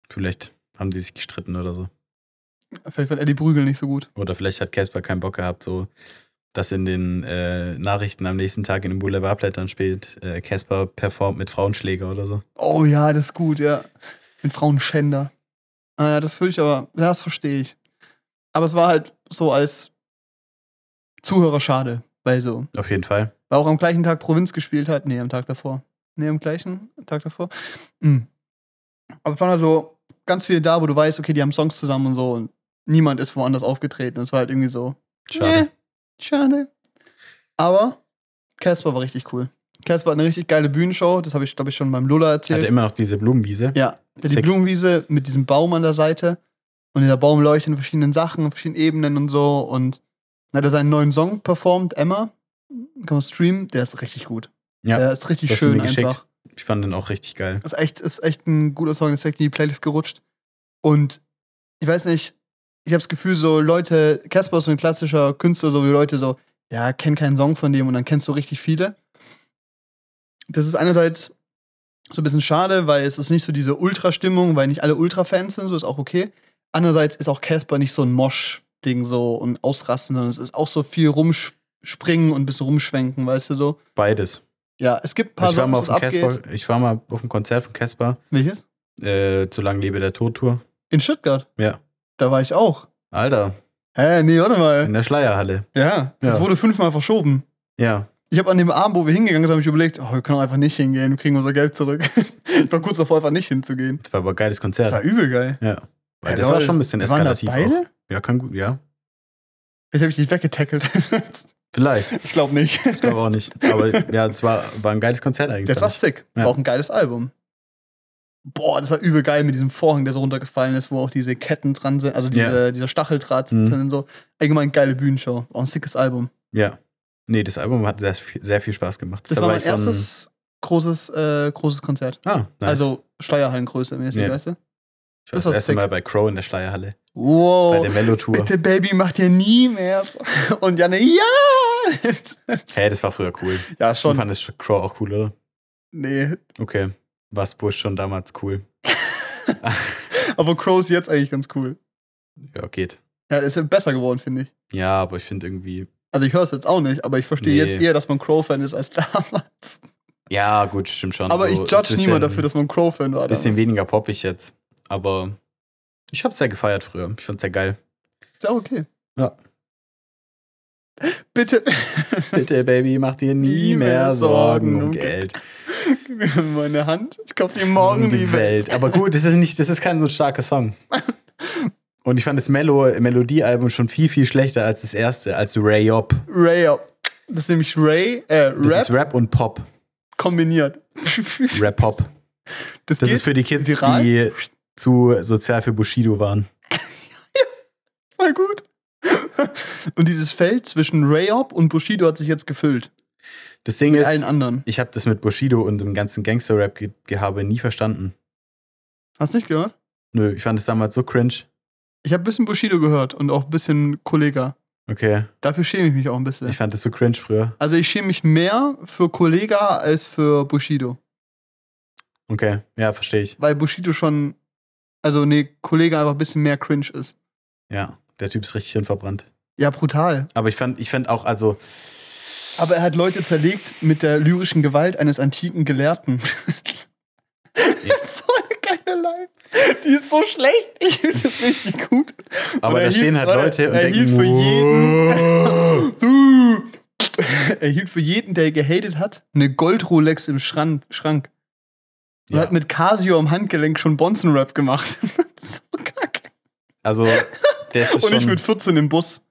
Vielleicht haben die sich gestritten oder so. Vielleicht fand er die Prügel nicht so gut. Oder vielleicht hat Casper keinen Bock gehabt, so dass in den äh, Nachrichten am nächsten Tag in den Boulevardblättern steht, äh, Casper performt mit Frauenschläger oder so. Oh ja, das ist gut, ja. Mit Frauenschänder. Ah, ja, das würde ich aber, ja, das verstehe ich. Aber es war halt so als Zuhörer schade, weil so, Auf jeden Fall. weil auch am gleichen Tag Provinz gespielt hat. Nee, am Tag davor. Nee, am gleichen Tag davor. Mhm. Aber es waren halt so ganz viele da, wo du weißt, okay, die haben Songs zusammen und so und niemand ist woanders aufgetreten. Es war halt irgendwie so, Schade. Nee, schade. Aber Casper war richtig cool. Casper hat eine richtig geile Bühnenshow, das habe ich, glaube ich, schon beim Lola erzählt. Hatte immer noch diese Blumenwiese. Ja, die Sick. Blumenwiese mit diesem Baum an der Seite. Und dieser Baum leuchtet in verschiedenen Sachen, in verschiedenen Ebenen und so. Und dann hat er seinen neuen Song performt, Emma. Kann man streamen, der ist richtig gut. Ja, der ist richtig schön einfach. Ich fand den auch richtig geil. Ist echt, ist echt ein guter Song, ist direkt in die Playlist gerutscht. Und ich weiß nicht, ich habe das Gefühl, so Leute, Casper ist so ein klassischer Künstler, so wie Leute so, ja, kenn keinen Song von dem und dann kennst du richtig viele. Das ist einerseits so ein bisschen schade, weil es ist nicht so diese Ultra-Stimmung, weil nicht alle Ultra-Fans sind, so ist auch okay. Andererseits ist auch Casper nicht so ein Mosch-Ding so und ausrasten, sondern es ist auch so viel rumspringen und ein bisschen rumschwenken, weißt du so. Beides. Ja, es gibt ein paar Ich war, mal Songs, auf was dem abgeht. Casper, ich war mal auf dem Konzert von Casper, Welches? äh, zu lang lebe der Tod-Tour. In Stuttgart. Ja. Da war ich auch. Alter, Hä, nee, warte mal. in der Schleierhalle. Ja, das Ja. wurde fünfmal verschoben. Ja. Ich habe an dem Abend, wo wir hingegangen sind, habe ich überlegt, oh, wir können einfach nicht hingehen, wir kriegen unser Geld zurück. ich war kurz davor, einfach nicht hinzugehen. Das war aber ein geiles Das Konzert. war übel geil. ja. Weil Ja, das lol. war schon ein bisschen Wir waren da eskalativ. beide? Auch. Ja, kann gut, ja. Jetzt habe ich dich weggetackelt. Vielleicht. ich glaube nicht. Ich glaube auch nicht. Aber ja, es war, war ein geiles Konzert eigentlich. Das war sick. Ja. War auch ein geiles Album. Boah, das war übel geil mit diesem Vorhang, der so runtergefallen ist, wo auch diese Ketten dran sind, also diese, dieser Stacheldraht Mhm. drin und so. Allgemein geile Bühnenshow. Auch ein sickes Album. Ja. Nee, das Album hat sehr, viel- sehr viel Spaß gemacht. Das Da war mein erstes großes, äh, großes Konzert. Ah, nice. Also Steuerhallengröße mäßig, Ja. weißt du? ich war das das, erste sick. Mal bei Crow in der Schleierhalle. Wow. Bei der Mello-Tour. Bitte, Baby, macht ihr nie mehr. Und Janne, ja! Hey, das war früher cool. ja, Du schon. fandest Crow auch cool, oder? Nee. Okay. War Bush schon damals cool. Aber Crow ist jetzt eigentlich ganz cool. Ja, geht. Ja, ist ja besser geworden, finde ich. Ja, aber ich finde irgendwie. Also ich höre es jetzt auch nicht, aber ich verstehe Nee. jetzt eher, dass man Crow-Fan ist als damals. Ja, gut, stimmt schon. Aber So, ich judge niemand dafür, dass man Crow-Fan war. Ein bisschen damals. weniger poppig jetzt. Aber ich hab's sehr gefeiert früher. Ich fand's sehr geil. Ist ja okay. Ja. Bitte. Bitte, Baby, mach dir nie, mehr Sorgen um Geld. Gib mir meine Hand. Ich kaufe dir morgen um die Welt. Aber gut, das ist nicht, das ist kein so starker Song. Und ich fand das Melo Melodiealbum schon viel, viel schlechter als das erste, als Ray Up. Ray up. Das ist nämlich Ray, äh, Das Rap ist Rap und Pop. kombiniert. Rap Pop. Das, Das ist für die Kids, viral. die zu sozial für Bushido waren. Voll gut. Und dieses Feld zwischen Rayop und Bushido hat sich jetzt gefüllt. Das Ding Mit ist, allen anderen. ich habe das mit Bushido und dem ganzen Gangster-Rap-Gehabe nie verstanden. Hast du nicht gehört? Nö, ich fand es damals so cringe. Ich habe ein bisschen Bushido gehört und auch ein bisschen Kollega. Okay. Dafür schäme ich mich auch ein bisschen. Ich fand das so cringe früher. Also ich schäme mich mehr für Kollega als für Bushido. Okay, ja, verstehe ich. Weil Bushido schon, also nee, Kollega einfach ein bisschen mehr cringe ist. Ja, Der Typ ist richtig hirnverbrannt. Ja, brutal. Aber ich fand, ich fand auch, also, Aber er hat Leute zerlegt mit der lyrischen Gewalt eines antiken Gelehrten. so eine geile Line. Die ist so schlecht. Ich finde das richtig gut. aber er da stehen halt Leute und er denken, hielt für jeden. er hielt für jeden, der gehatet hat, eine Gold-Rolex im Schran Schrank. Und Ja. hat mit Casio am Handgelenk schon Bonzen-Rap gemacht. so kacke. Also, Und ich mit 14 im Bus.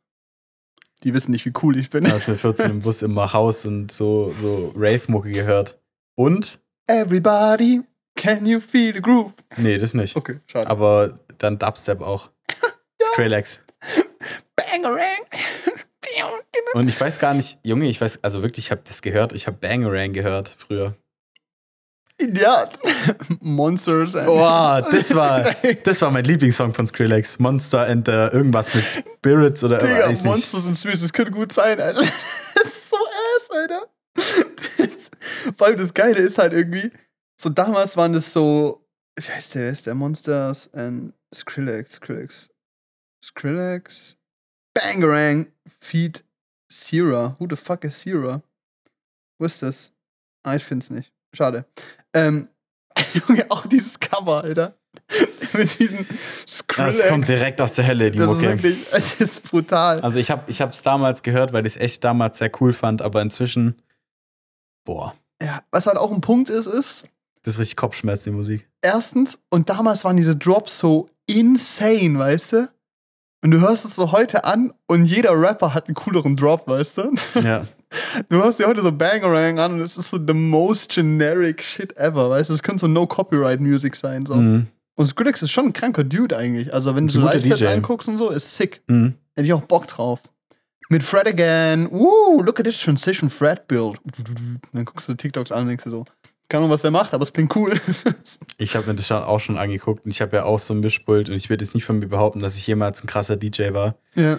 Die wissen nicht, wie cool ich bin. als mit 14 im Bus immer Haus und so, so Rave-Mucke gehört. Und? Everybody, can you feel the groove? Nee, das nicht. Okay, schade. Aber dann Dubstep auch. Skrillex. Bangarang. Und ich weiß gar nicht, Junge, ich weiß, also wirklich, ich habe das gehört. Ich habe Bangarang gehört früher. Ja, Monsters. and- Boah, das war, das war mein Lieblingssong von Skrillex. Monster and uh, irgendwas mit Spirits oder Digga, weiß nicht. Monsters and Spirits, das könnte gut sein, Alter. Das ist so ass, Alter. Das, vor allem das Geile ist halt irgendwie, so damals waren das so, wie heißt der, ist der Monsters and Skrillex, Skrillex, Skrillex, Bangarang, Feed Sierra. Who the fuck is Sierra? Wo ist das? Ah, ich find's nicht. Schade. Ähm, Junge, auch dieses Cover, Alter. Mit diesen Skrillex. Das kommt direkt aus der Hölle, die Das ist Mucke. wirklich, das ist brutal. Also ich habe es damals gehört, weil ich es echt damals sehr cool fand, aber inzwischen, boah, Ja, was halt auch ein Punkt ist, ist, das ist richtig Kopfschmerz, die Musik. erstens, und damals waren diese Drops so insane, weißt du? Und du hörst es so heute an und jeder Rapper hat einen cooleren Drop, weißt du? Ja, Du hörst dir heute so Bangarang an und es ist so the most generic shit ever, weißt du? Es könnte so No-Copyright-Music sein, so. mhm. Und Skrillex ist schon ein kranker Dude eigentlich. Also, wenn du so Live-Sets anguckst und so, ist sick. Mhm. Hätte ich auch Bock drauf. Mit Fred again. Uh, look at this transition Fred build. Dann guckst du TikToks an und denkst dir so, keine Ahnung, was er macht, aber es klingt cool. Ich habe mir das schon auch schon angeguckt und ich habe ja auch so ein Mischpult und ich würde jetzt nicht von mir behaupten, dass ich jemals ein krasser DJ war. ja.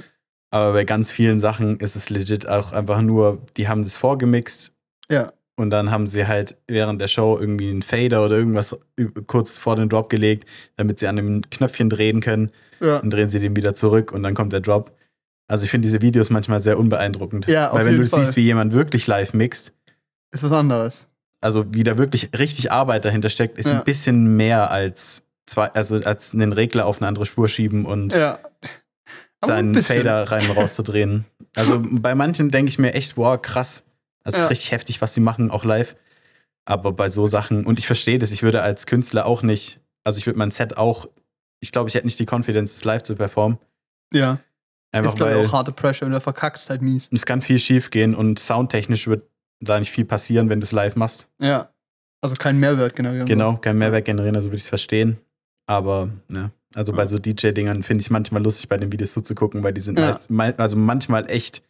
Aber bei ganz vielen Sachen ist es legit auch einfach nur, die haben das vorgemixt Ja. und dann haben sie halt während der Show irgendwie einen Fader oder irgendwas kurz vor den Drop gelegt, damit sie an dem Knöpfchen drehen können. Ja. Dann drehen sie den wieder zurück und dann kommt der Drop. Also ich finde diese Videos manchmal sehr unbeeindruckend. Ja, auf Weil wenn jeden du Fall. siehst, wie jemand wirklich live mixt, Ist was anderes. Also wie da wirklich richtig Arbeit dahinter steckt, ist Ja. ein bisschen mehr als zwei, also als einen Regler auf eine andere Spur schieben und Ja. Seinen. Fader rein und rauszudrehen. Also bei manchen denke ich mir echt, wow, krass. Das ist Ja. richtig heftig, was sie machen, auch live. Aber bei so Sachen, und ich verstehe das, ich würde als Künstler auch nicht, also ich würde mein Set auch, ich glaube, ich hätte nicht die Confidence, das live zu performen. Ja. Einfach ist, glaube ich, auch harte Pressure, wenn du verkackst, halt mies. es kann viel schief gehen und soundtechnisch wird da nicht viel passieren, wenn du es live machst. Ja. Also kein Mehrwert generieren. Genau, kein Mehrwert generieren, also würde ich es verstehen. Aber, ja, also bei Ja. so DJ-Dingern finde ich es manchmal lustig, bei den Videos zuzugucken, weil die sind Ja. meist, mei- also manchmal echt,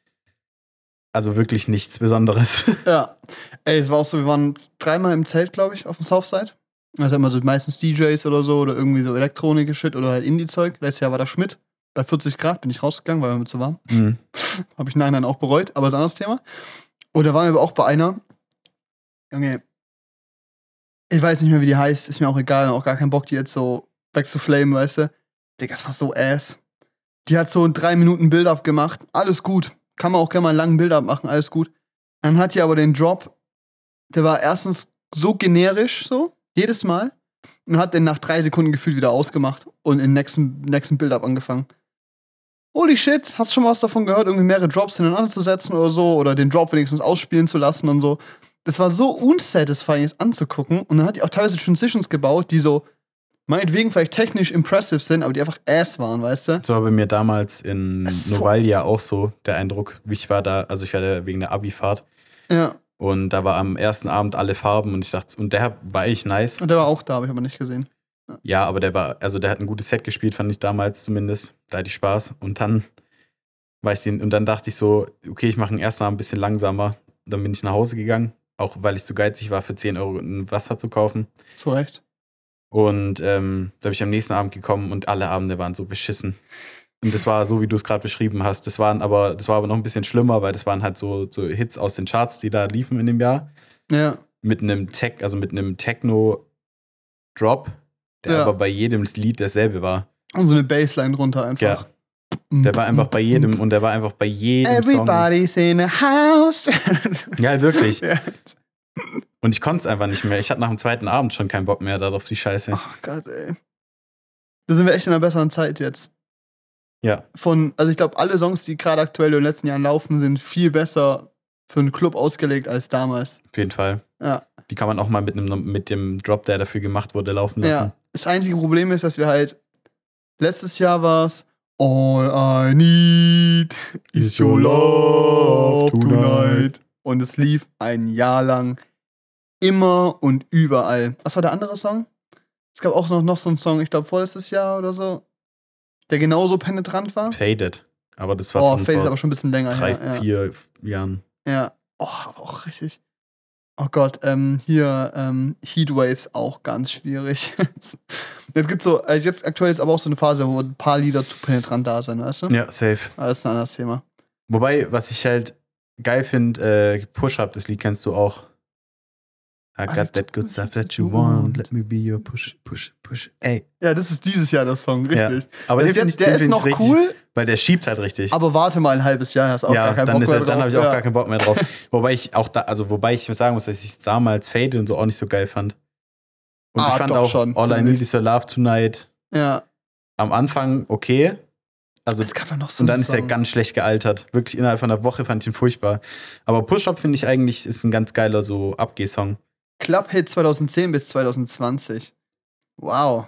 also wirklich nichts Besonderes. Ja. Ey, es war auch so, wir waren dreimal im Zelt, glaube ich, auf dem Southside. Also immer so meistens DJs oder so oder irgendwie so Elektronik-Shit oder halt Indie-Zeug. Letztes Jahr war das Schmidt. Bei 40 Grad bin ich rausgegangen, weil mir zu warm. Mhm. Habe ich nachher auch bereut, aber ist ein anderes Thema. Und da waren wir auch bei einer. Junge, ich weiß nicht mehr, wie die heißt, ist mir auch egal, auch gar keinen Bock, die jetzt so wegzuflamen, weißt du? Digga, das war so ass. Die hat so ein 3 Minuten Build-up gemacht, alles gut. Kann man auch gerne mal einen langen Build-up machen, alles gut. Dann hat die aber den Drop, der war erstens so generisch, so, jedes Mal. Und hat den nach drei Sekunden gefühlt wieder ausgemacht und den nächsten, nächsten Build-up angefangen holy shit, hast du schon mal was davon gehört, irgendwie mehrere Drops hintereinander zu setzen oder so oder den Drop wenigstens ausspielen zu lassen und so. Das war so unsatisfying, es anzugucken. Und dann hat die auch teilweise Transitions gebaut, die so meinetwegen vielleicht technisch impressive sind, aber die einfach ass waren, weißt du? Das war bei mir damals in so- Novalia auch so der Eindruck. Ich war da, also ich war da wegen der Abi-Fahrt Ja. und da war am ersten Abend alle Farben und ich dachte, und der war echt nice. Und der war auch da, habe ich aber nicht gesehen. Ja, aber der war, also der hat ein gutes Set gespielt, fand ich damals zumindest. Da hatte ich Spaß. Und dann war ich den, und dann dachte ich so, okay, ich mache den ersten Abend ein bisschen langsamer. Dann bin ich nach Hause gegangen, auch weil ich zu geizig war, für 10 Euro ein Wasser zu kaufen. Zu Recht. Und ähm, da bin ich am nächsten Abend gekommen und alle Abende waren so beschissen. Und das war so, wie du es gerade beschrieben hast. Das waren aber, das war aber noch ein bisschen schlimmer, weil das waren halt so, so Hits aus den Charts, die da liefen in dem Jahr. Ja. Mit einem Tech, also mit einem Techno-Drop, der Ja. aber bei jedem Lied dasselbe war. Und so eine Bassline drunter einfach. Ja. Der war einfach bei jedem und der war einfach bei jedem Song. Everybody's in a house. Ja, wirklich. ja. Und ich konnte es einfach nicht mehr. Ich hatte nach dem zweiten Abend schon keinen Bock mehr darauf, die Scheiße. Oh Gott, ey. Da sind wir echt in einer besseren Zeit jetzt. Ja, Von, also ich glaube, alle Songs, die gerade aktuell in den letzten Jahren laufen, sind viel besser für einen Club ausgelegt als damals. auf jeden Fall. Ja. Die kann man auch mal mit, einem, mit dem Drop, der dafür gemacht wurde, laufen lassen. Ja. Das einzige Problem ist, dass wir halt letztes Jahr war es All I need is your love tonight. Und es lief ein Jahr lang immer und überall. Was war der andere Song? Es gab auch noch, noch so einen Song, ich glaube vorletztes Jahr oder so, der genauso penetrant war. Faded. Aber das war Oh, vor aber schon ein bisschen länger drei, her. Ja. vier Jahren. Ja. Oh, aber auch richtig. Oh Gott, ähm, hier ähm, Heatwaves auch ganz schwierig. jetzt gibt's so, äh, jetzt aktuell ist aber auch so eine Phase, wo ein paar Lieder zu penetrant da sind, weißt du? Ja, safe. Aber das ist ein anderes Thema. Wobei, was ich halt geil finde, äh, Push-Up, das Lied kennst du auch. I got that good stuff that you want. Let me be your push, push, push. Ey. Ja, das ist dieses Jahr der Song, richtig. Aber der jetzt, ich- der ist noch richtig, cool, Weil der schiebt halt richtig. aber warte mal ein halbes Jahr, hast auch ja, gar keinen dann, Bock mehr dann drauf. habe ich auch ja. gar keinen Bock mehr drauf. wobei ich auch da, also wobei ich sagen muss, dass ich damals Fade und so auch nicht so geil fand. Und Ah, ich fand auch schon, All I. Need Is Your Love Tonight Ja, am Anfang okay. Also es gab ja noch so und dann ist er ganz schlecht gealtert. Wirklich innerhalb von einer Woche fand ich ihn furchtbar. Aber Push-Up finde ich eigentlich ist ein ganz geiler so Abgeh-Song. Club-Hit 2010 bis 2020. Wow.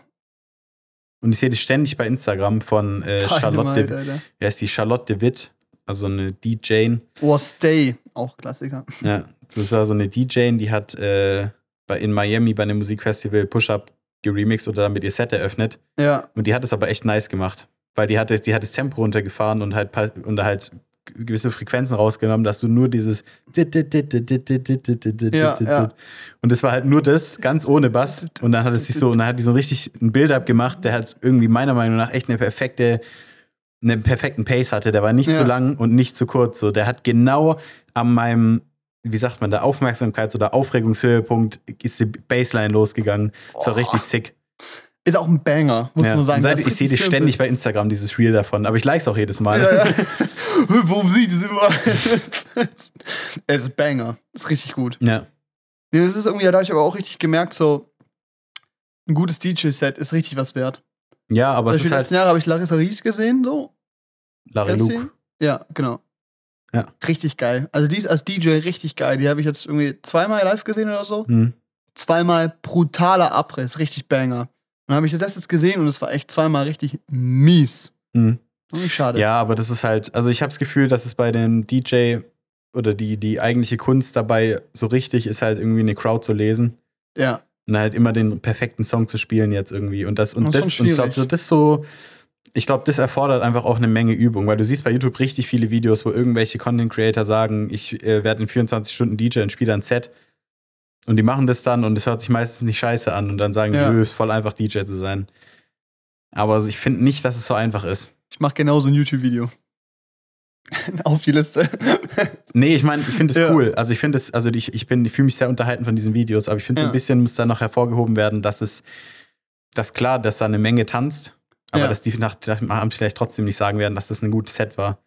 Und ich sehe das ständig bei Instagram von äh, Charlotte, Dynamite, de, Alter. wer ist die Charlotte de Witt, also eine DJ. Oh, Stay, auch Klassiker. Ja, das war so eine DJ, die hat äh, bei, in Miami bei einem Musikfestival Push-Up geremixed oder damit ihr Set eröffnet. Ja, Und die hat es aber echt nice gemacht. Weil die hat, das- die hat das Tempo runtergefahren und halt, und halt gewisse Frequenzen rausgenommen, dass du nur dieses Ja, ja. und das war halt nur das, ganz ohne Bass. Und dann hat es sich so, und dann hat die so richtig ein Build-up gemacht, der hat irgendwie meiner Meinung nach echt eine perfekte, einen perfekten Pace hatte. Der war nicht Ja. zu lang und nicht zu kurz. So, der hat genau an meinem, wie sagt man, der Aufmerksamkeits- oder Aufregungshöhepunkt ist die Bassline losgegangen. Oh. richtig sick. Ist auch ein Banger, muss Ja. man sagen. Seit, ich sehe das ständig bei Instagram, dieses Reel davon. Aber ich like es auch jedes Mal. Ja, ja. Warum sieht es immer? es ist Banger. Ist richtig gut. ja. Nee, Das ist irgendwie, da habe ich aber auch richtig gemerkt, so ein gutes DJ-Set ist richtig was wert. Ja, aber Zum es ist halt letzten Jahre habe ich Larissa Ries gesehen, so. Larry du Luke. Ja, genau. Ja. Richtig geil. Also die ist als DJ richtig geil. Die habe ich jetzt irgendwie zweimal live gesehen oder so. Hm. Zweimal brutaler Abriss, richtig Banger. Dann habe ich das jetzt gesehen und es war echt zweimal richtig mies. Hm. Irgendwie schade. Ja, aber das ist halt, also ich habe das Gefühl, dass es bei dem DJ oder die, die eigentliche Kunst dabei so richtig ist, halt irgendwie eine Crowd zu lesen ja. und halt immer den perfekten Song zu spielen jetzt irgendwie. Und das, und Das das, und ich glaube, das so, ich glaube, das erfordert einfach auch eine Menge Übung, weil du siehst bei YouTube richtig viele Videos, wo irgendwelche Content Creator sagen, ich äh, werde in 24 Stunden DJ und spiele ein Set. Und die machen das dann und es hört sich meistens nicht scheiße an und dann sagen Ja. die, "Nö, ist voll einfach DJ zu sein. Aber ich finde nicht, dass es so einfach ist. Ich mache genauso ein YouTube-Video. Auf die Liste. Nee, ich meine, ich finde es Ja. cool. Also ich finde es, also ich, ich bin, ich fühle mich sehr unterhalten von diesen Videos, aber ich finde so Ja. ein bisschen muss da noch hervorgehoben werden, dass es, dass klar, dass da eine Menge tanzt, aber dass die nach, nach Abend vielleicht trotzdem nicht sagen werden, dass das ein gutes Set war.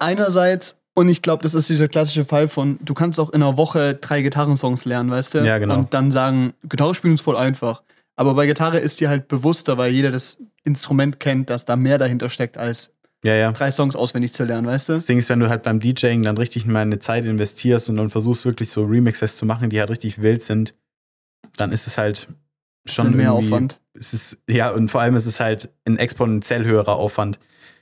Einerseits, und ich glaube, das ist dieser klassische Fall von, du kannst auch in einer Woche drei Gitarrensongs lernen, weißt du? Ja, genau. Und dann sagen, Gitarre spielen ist voll einfach. Aber bei Gitarre ist dir halt bewusster, weil jeder das Instrument kennt, dass da mehr dahinter steckt, als Ja, ja. drei Songs auswendig zu lernen, weißt du? Das Ding ist, wenn du halt beim DJing dann richtig mal eine Zeit investierst und dann versuchst wirklich so Remixes zu machen, die halt richtig wild sind, dann ist es halt schon mehr Aufwand. Es ist, ja, und vor allem ist es halt ein exponentiell höherer Aufwand.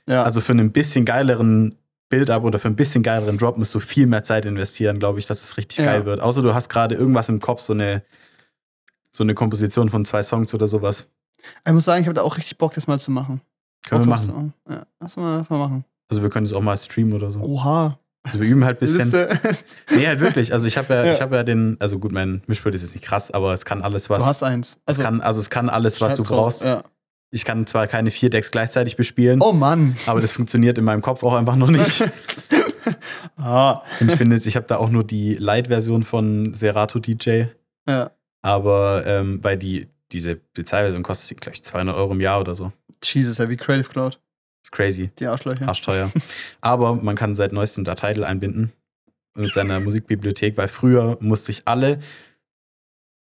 Ja. Also für einen bisschen geileren Build-up oder für ein bisschen geileren Drop musst du viel mehr Zeit investieren, glaube ich, dass es richtig Ja. geil wird. Außer du hast gerade irgendwas im Kopf, so eine, so eine Komposition von zwei Songs oder sowas. ich muss sagen, ich habe da auch richtig Bock, das mal zu machen. Können wir Bock machen. drauf zu Ja, lass mal, lass mal machen. Also wir können es auch mal streamen oder so. Oha. Also wir üben halt ein bisschen. Nee, halt wirklich. Also ich habe ja, Ja. ich habe ja den, also gut, mein Mischpult ist jetzt nicht krass, aber es kann alles, Du was. hast eins. es Also, kann, also es kann alles, was du drauf. brauchst. Ja. Ich kann zwar keine vier Decks gleichzeitig bespielen, Oh Mann. aber das funktioniert in meinem Kopf auch einfach noch nicht. Ah. Und ich finde jetzt, ich habe da auch nur die Light-Version von Serato DJ. Ja. Aber ähm, weil die, diese Bezahlversion kostet, glaube ich, 200 Euro im Jahr oder so. Jesus, ja, wie Creative Cloud. Ist crazy. Die Arschlöcher. arschteuer. Aber man kann seit neuestem da Tidal einbinden mit seiner Musikbibliothek, weil früher musste ich alle.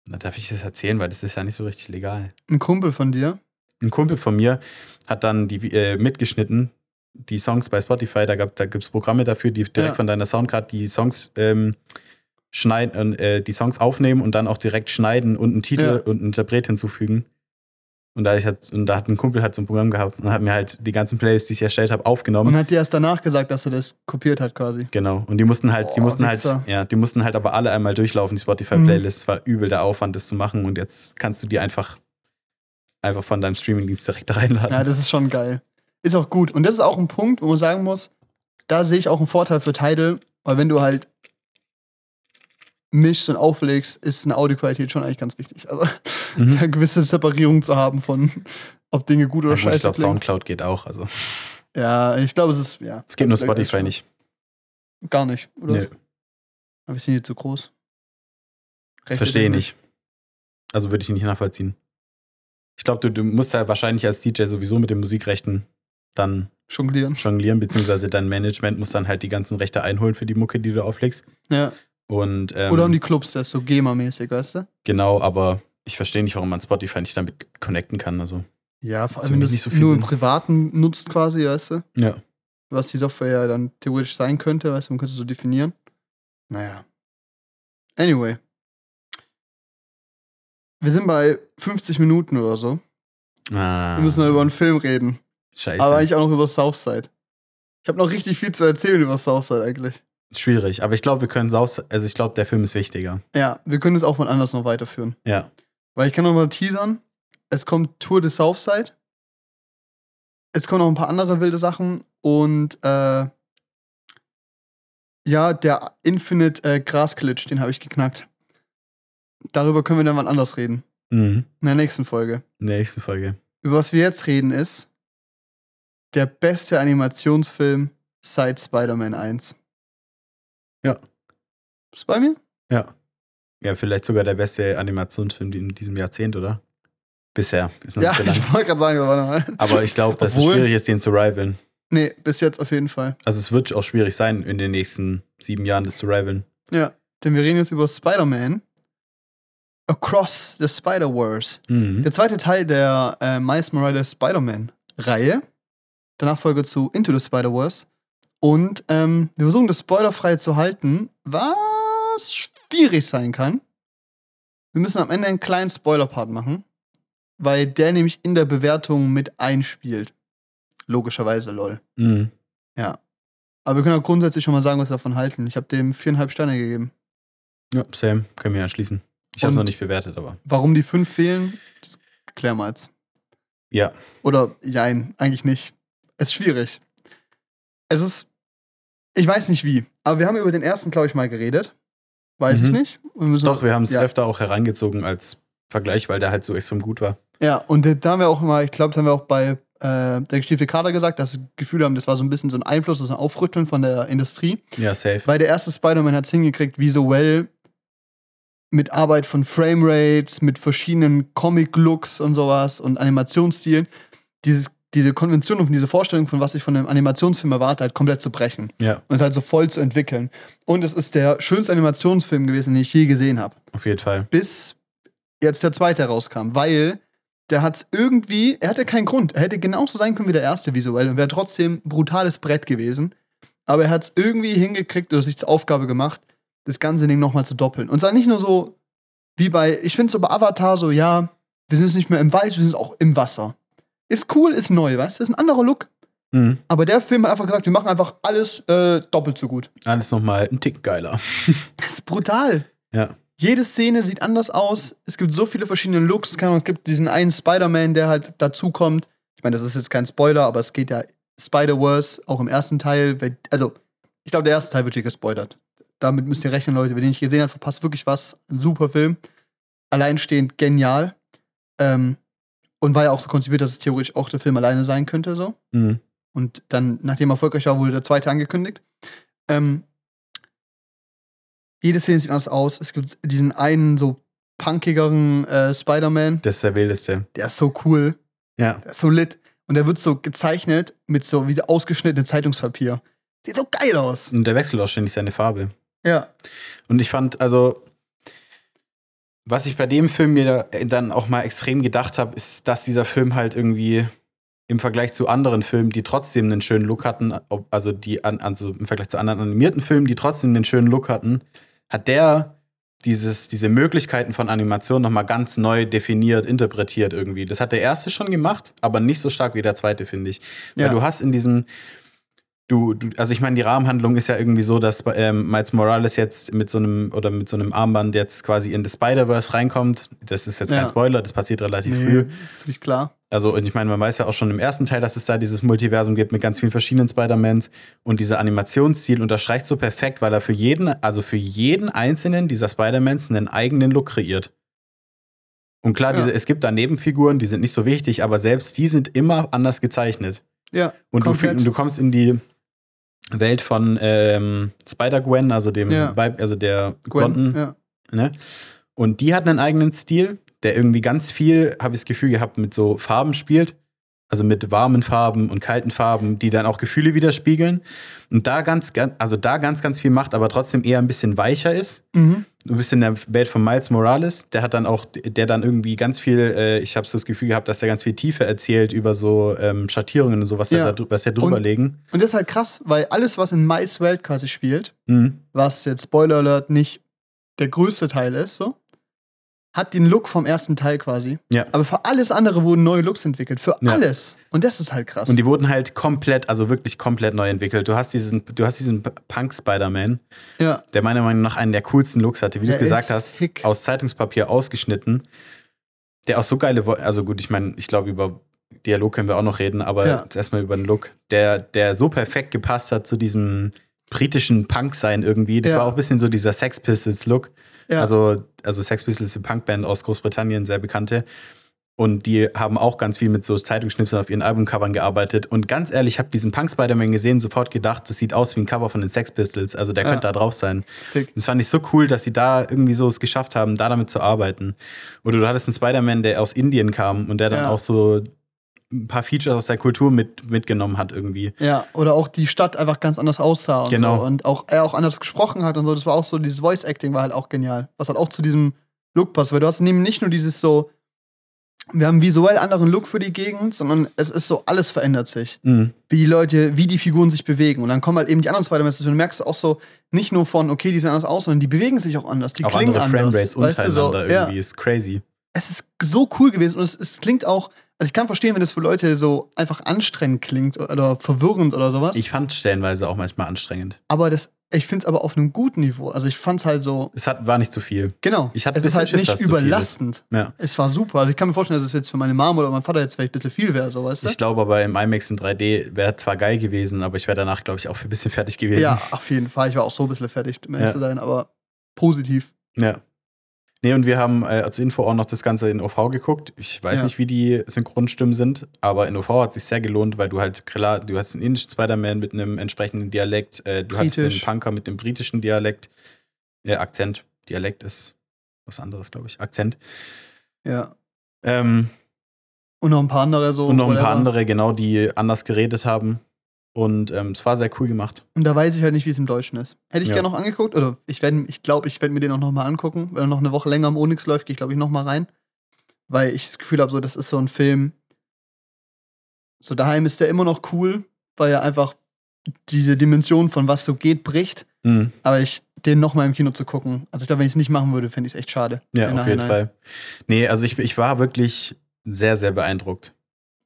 Na, darf ich das erzählen, weil das ist ja nicht so richtig legal. Ein Kumpel von dir. Ein Kumpel von mir hat dann die äh, mitgeschnitten, die Songs bei Spotify. Da, gab, da gibt es Programme dafür, die direkt Ja. von deiner Soundcard die Songs ähm, schneiden, äh, die Songs aufnehmen und dann auch direkt schneiden und einen Titel Ja. und einen Interpret hinzufügen. Und da, ich hat, und da hat ein Kumpel halt so ein Programm gehabt und hat mir halt die ganzen Playlists, die ich erstellt habe, aufgenommen. Und hat dir erst danach gesagt, dass er das kopiert hat quasi. Genau. Und die mussten halt, die Boah, mussten halt, Wichser. ja, die mussten halt aber alle einmal durchlaufen, die Spotify-Playlist. Es war übel der Aufwand, das zu machen. Und jetzt kannst du die einfach, einfach von deinem Streamingdienst direkt reinladen. Ja, das ist schon geil. Ist auch gut. Und das ist auch ein Punkt, wo man sagen muss, da sehe ich auch einen Vorteil für Tidal, weil wenn du halt mischst und auflegst, ist eine Audioqualität schon eigentlich ganz wichtig. Also Mhm. da eine gewisse Separierung zu haben von, ob Dinge gut oder Ja, gut, ich scheiße glaube. Soundcloud geht auch. Also, Ja, ich glaube, es ist, ja. es geht nur Spotify nicht. Gar nicht, oder? Was? Aber wir sind hier zu groß. Verstehe nicht. Also würde ich nicht nachvollziehen. Ich glaube, du, du musst ja wahrscheinlich als DJ sowieso mit den Musikrechten dann Jonglieren. jonglieren, beziehungsweise dein Management muss dann halt die ganzen Rechte einholen für die Mucke, die du auflegst. Ja. Und, ähm, Oder um die Clubs, das ist so GEMA-mäßig, weißt du? Genau, aber ich verstehe nicht, warum man Spotify nicht damit connecten kann. Also, Ja, vor allem, wenn du nicht es so viel nur im. Privaten nutzt quasi, weißt du? ja. was die Software ja dann theoretisch sein könnte, weißt du, man könnte es so definieren. Naja. Anyway. Wir sind bei 50 Minuten oder so. Ah, Wir müssen noch über einen Film reden. Scheiße. Aber eigentlich auch noch über Southside. Ich habe noch richtig viel zu erzählen über Southside eigentlich. Schwierig, aber ich glaube, wir können Saus, also ich glaube, der Film ist wichtiger. Ja, wir können es auch von anders noch weiterführen. Ja. Weil ich kann noch mal teasern. Es kommt Tour de Southside. Es kommen noch ein paar andere wilde Sachen. Und äh, ja, der Infinite äh, Grasglitch, den habe ich geknackt. Darüber können wir dann wann anders reden. Mhm. In der nächsten Folge. In der nächsten Folge. Über was wir jetzt reden ist der beste Animationsfilm seit Spider-Man 1. Ja. Bist du bei mir? Ja. Ja, vielleicht sogar der beste Animationsfilm in diesem Jahrzehnt, oder? Bisher. Ist noch Ja, so lang. ich wollte gerade sagen, warte mal. Aber ich glaube, dass es Obwohl- schwierig ist, den zu rivalen. Nee, bis jetzt auf jeden Fall. Also es wird auch schwierig sein, in den nächsten sieben Jahren das zu rivalen. Ja, denn wir reden jetzt über Spider-Man Across the Spider-Verse. Mhm. Der zweite Teil der äh, Miles Morales Spider-Man-Reihe. Der Nachfolger zu Into the Spider-Verse. Und ähm, wir versuchen das spoilerfrei zu halten, was schwierig sein kann. Wir müssen am Ende einen kleinen Spoiler-Part machen, weil der nämlich in der Bewertung mit einspielt. Logischerweise, lol. Mhm. Aber wir können auch grundsätzlich schon mal sagen, was wir davon halten. Ich habe dem viereinhalb Sterne gegeben. Ja, Sam, können wir anschließen. Ich habe es noch nicht bewertet, aber. Warum die fünf fehlen, das klären wir jetzt. Ja. Oder jein, eigentlich nicht. Es ist schwierig. Es ist. Ich weiß nicht wie, aber wir haben über den ersten, glaube ich, mal geredet. Weiß ich Mhm. nicht. Wir Doch, wir haben es ja. öfter auch herangezogen als Vergleich, weil der halt so extrem gut war. Ja, und da haben wir auch immer, ich glaube, da haben wir auch bei äh, der gestiefelte Kader gesagt, dass wir das Gefühl haben, das war so ein bisschen so ein Einfluss, so ein Aufrütteln von der Industrie. Ja, safe. Weil der erste Spider-Man hat es hingekriegt, visuell mit Arbeit von Framerates, mit verschiedenen Comic-Looks und sowas und Animationsstilen, dieses, diese Konvention und diese Vorstellung von was ich von einem Animationsfilm erwarte, halt komplett zu brechen Ja, und es halt so voll zu entwickeln. Und es ist der schönste Animationsfilm gewesen, den ich je gesehen habe. auf jeden Fall. Bis jetzt der zweite rauskam, weil der hat irgendwie, er hatte keinen Grund. Er hätte genauso sein können wie der erste visuell und wäre trotzdem ein brutales Brett gewesen. Aber er hat es irgendwie hingekriegt oder sich zur Aufgabe gemacht, das ganze Ding nochmal zu doppeln. Und zwar nicht nur so wie bei, ich finde so bei Avatar so, ja, wir sind jetzt nicht mehr im Wald, wir sind auch im Wasser. Ist cool, ist neu, weißt du, ist ein anderer Look. Mhm. Aber der Film hat einfach gesagt, wir machen einfach alles äh, doppelt so gut. Alles nochmal ein Tick geiler. Das ist brutal. Ja. Jede Szene sieht anders aus. Es gibt so viele verschiedene Looks. Es gibt diesen einen Spider-Man, der halt dazukommt. Ich meine, das ist jetzt kein Spoiler, aber es geht ja Spider-Verse auch im ersten Teil. Also, ich glaube, der erste Teil wird hier gespoilert. Damit müsst ihr rechnen, Leute. Wer den nicht gesehen hat, verpasst wirklich was. Ein super Film. Alleinstehend genial. Ähm, und war ja auch so konzipiert, dass es theoretisch auch der Film alleine sein könnte, so. Mhm. Und dann, nachdem er erfolgreich war, wurde der zweite angekündigt. Ähm, jede Szene sieht anders aus. Es gibt diesen einen so punkigeren äh, Spider-Man. Das ist der wildeste. Der ist so cool. Ja. Der ist so lit. und der wird so gezeichnet mit so wie so ausgeschnittenem Zeitungspapier. Sieht so geil aus. Und der wechselt auch ständig seine Farbe. Ja. Und ich fand, also, was ich bei dem Film mir dann auch mal extrem gedacht habe, ist, dass dieser Film halt irgendwie im Vergleich zu anderen Filmen, die trotzdem einen schönen Look hatten, also die an, also im Vergleich zu anderen animierten Filmen, die trotzdem einen schönen Look hatten, hat der dieses, diese Möglichkeiten von Animation nochmal ganz neu definiert, interpretiert irgendwie. Das hat der erste schon gemacht, aber nicht so stark wie der zweite, finde ich. Weil Ja. du hast in diesem, du, du also ich meine, die Rahmenhandlung ist ja irgendwie so, dass ähm, Miles Morales jetzt mit so einem oder mit so einem Armband jetzt quasi in das Spider-Verse reinkommt. Das ist jetzt kein Ja. Spoiler, das passiert relativ Nee, früh. ist nicht klar. Also, und ich meine, man weiß ja auch schon im ersten Teil, dass es da dieses Multiversum gibt mit ganz vielen verschiedenen Spider-Mans. Und dieser Animationsstil unterstreicht so perfekt, weil er für jeden, also für jeden einzelnen dieser Spider-Mans einen eigenen Look kreiert. Und klar, Ja. diese, es gibt da Nebenfiguren, die sind nicht so wichtig, aber selbst die sind immer anders gezeichnet. Ja. Und du, du kommst in die Welt von ähm, Spider-Gwen, also dem Ja. Weib, also der Gwen, Blonden, ja. Ne? Und die hat einen eigenen Stil, der irgendwie ganz viel, habe ich das Gefühl gehabt, mit so Farben spielt. Also mit warmen Farben und kalten Farben, die dann auch Gefühle widerspiegeln. Und da ganz, ganz, also da ganz, ganz viel macht, aber trotzdem eher ein bisschen weicher ist. Mhm. Du bist in der Welt von Miles Morales, der hat dann auch, der dann irgendwie ganz viel, äh, ich habe so das Gefühl gehabt, dass er ganz viel Tiefe erzählt über so ähm, Schattierungen und so, was, Ja. da, was er drüber Und- legen. Und das ist halt krass, weil alles, was in Mais Welt quasi spielt, Mhm. was jetzt Spoiler Alert nicht der größte Teil ist, so, hat den Look vom ersten Teil quasi. Ja. Aber für alles andere wurden neue Looks entwickelt. Für Ja. alles. Und das ist halt krass. Und die wurden halt komplett, also wirklich komplett neu entwickelt. Du hast diesen, du hast diesen Punk-Spider-Man, ja. der meiner Meinung nach einen der coolsten Looks hatte, wie du es gesagt hast, sick. aus Zeitungspapier ausgeschnitten. Der auch so geile, also gut, ich meine, ich glaube, über Dialog können wir auch noch reden, aber Ja. jetzt erstmal über den Look, der, der so perfekt gepasst hat zu diesem britischen Punk-Sein irgendwie. Das war auch ein bisschen so dieser Sex Pistols-Look. Ja. Also, also Sex Pistols ist eine Punkband aus Großbritannien, sehr bekannte. Und die haben auch ganz viel mit so Zeitungsschnipseln auf ihren Albumcovern gearbeitet. Und ganz ehrlich, ich habe diesen Punk-Spider-Man gesehen, sofort gedacht, das sieht aus wie ein Cover von den Sex Pistols. Also der Ja. könnte da drauf sein. Sick. Das fand ich so cool, dass sie da irgendwie so es geschafft haben, da damit zu arbeiten. Oder du hattest einen Spider-Man, der aus Indien kam und der dann Ja. auch so ein paar Features aus der Kultur mit, mitgenommen hat irgendwie. Ja, oder auch die Stadt einfach ganz anders aussah und Genau. so. Und auch er auch anders gesprochen hat und so. Das war auch so, dieses Voice-Acting war halt auch genial. Was halt auch zu diesem Look passt. Weil du hast eben nicht nur dieses so, wir haben visuell anderen Look für die Gegend, sondern es ist so, alles verändert sich. Mhm. Wie die Leute, wie die Figuren sich bewegen. Und dann kommen halt eben die anderen Spider-Mans. Du merkst auch so, nicht nur von, okay, die sehen anders aus, sondern die bewegen sich auch anders. Die Auch klingen andere anders. Framerates weißt du, so, untereinander ja irgendwie ist crazy. es ist so cool gewesen und es, es klingt auch, also ich kann verstehen, wenn das für Leute so einfach anstrengend klingt oder verwirrend oder sowas. Ich fand stellenweise auch manchmal anstrengend. aber das, ich finde es aber auf einem guten Niveau. Also ich fand es halt so, Es hat, war nicht zu viel. genau. Ich hatte es ist halt Schiss, nicht es überlastend. Ja. Es war super. Also ich kann mir vorstellen, dass es jetzt für meine Mom oder meinen Vater jetzt vielleicht ein bisschen viel wäre, so weißt du? Ich glaube aber im IMAX in 3D wäre zwar geil gewesen, aber ich wäre danach, glaube ich, auch ein bisschen fertig gewesen. ja, auf jeden Fall. Ich war auch so ein bisschen fertig, um ehrlich zu sein, aber positiv. Ja. Nee, und wir haben äh, als Info auch noch das Ganze in OV geguckt. Ich weiß Ja. nicht, wie die Synchronstimmen sind, aber in OV hat es sich sehr gelohnt, weil du halt klar, du hast einen indischen Spider-Man mit einem entsprechenden Dialekt, äh, du hast den Britisch. Punker mit dem britischen Dialekt, äh, Akzent. Dialekt ist was anderes, glaube ich. Akzent. Ja. Ähm, Und noch ein paar andere so. und noch ein paar andere, genau, die anders geredet haben. Und ähm, es war sehr cool gemacht. Und da weiß ich halt nicht, wie es im Deutschen ist. Hätte ich Ja. gerne noch angeguckt, oder ich glaube, ich, glaub, ich werde mir den auch noch mal angucken. Wenn er noch eine Woche länger am Onyx läuft, gehe ich, glaube ich, noch mal rein. Weil ich das Gefühl habe, so, das ist so ein Film. So daheim ist der immer noch cool, weil er einfach diese Dimension von was so geht bricht. Mhm. Aber ich den noch mal im Kino zu gucken, also ich glaube, wenn ich es nicht machen würde, fände ich es echt schade. Ja, auf jeden. Fall. Nee, also ich, ich war wirklich sehr, sehr beeindruckt.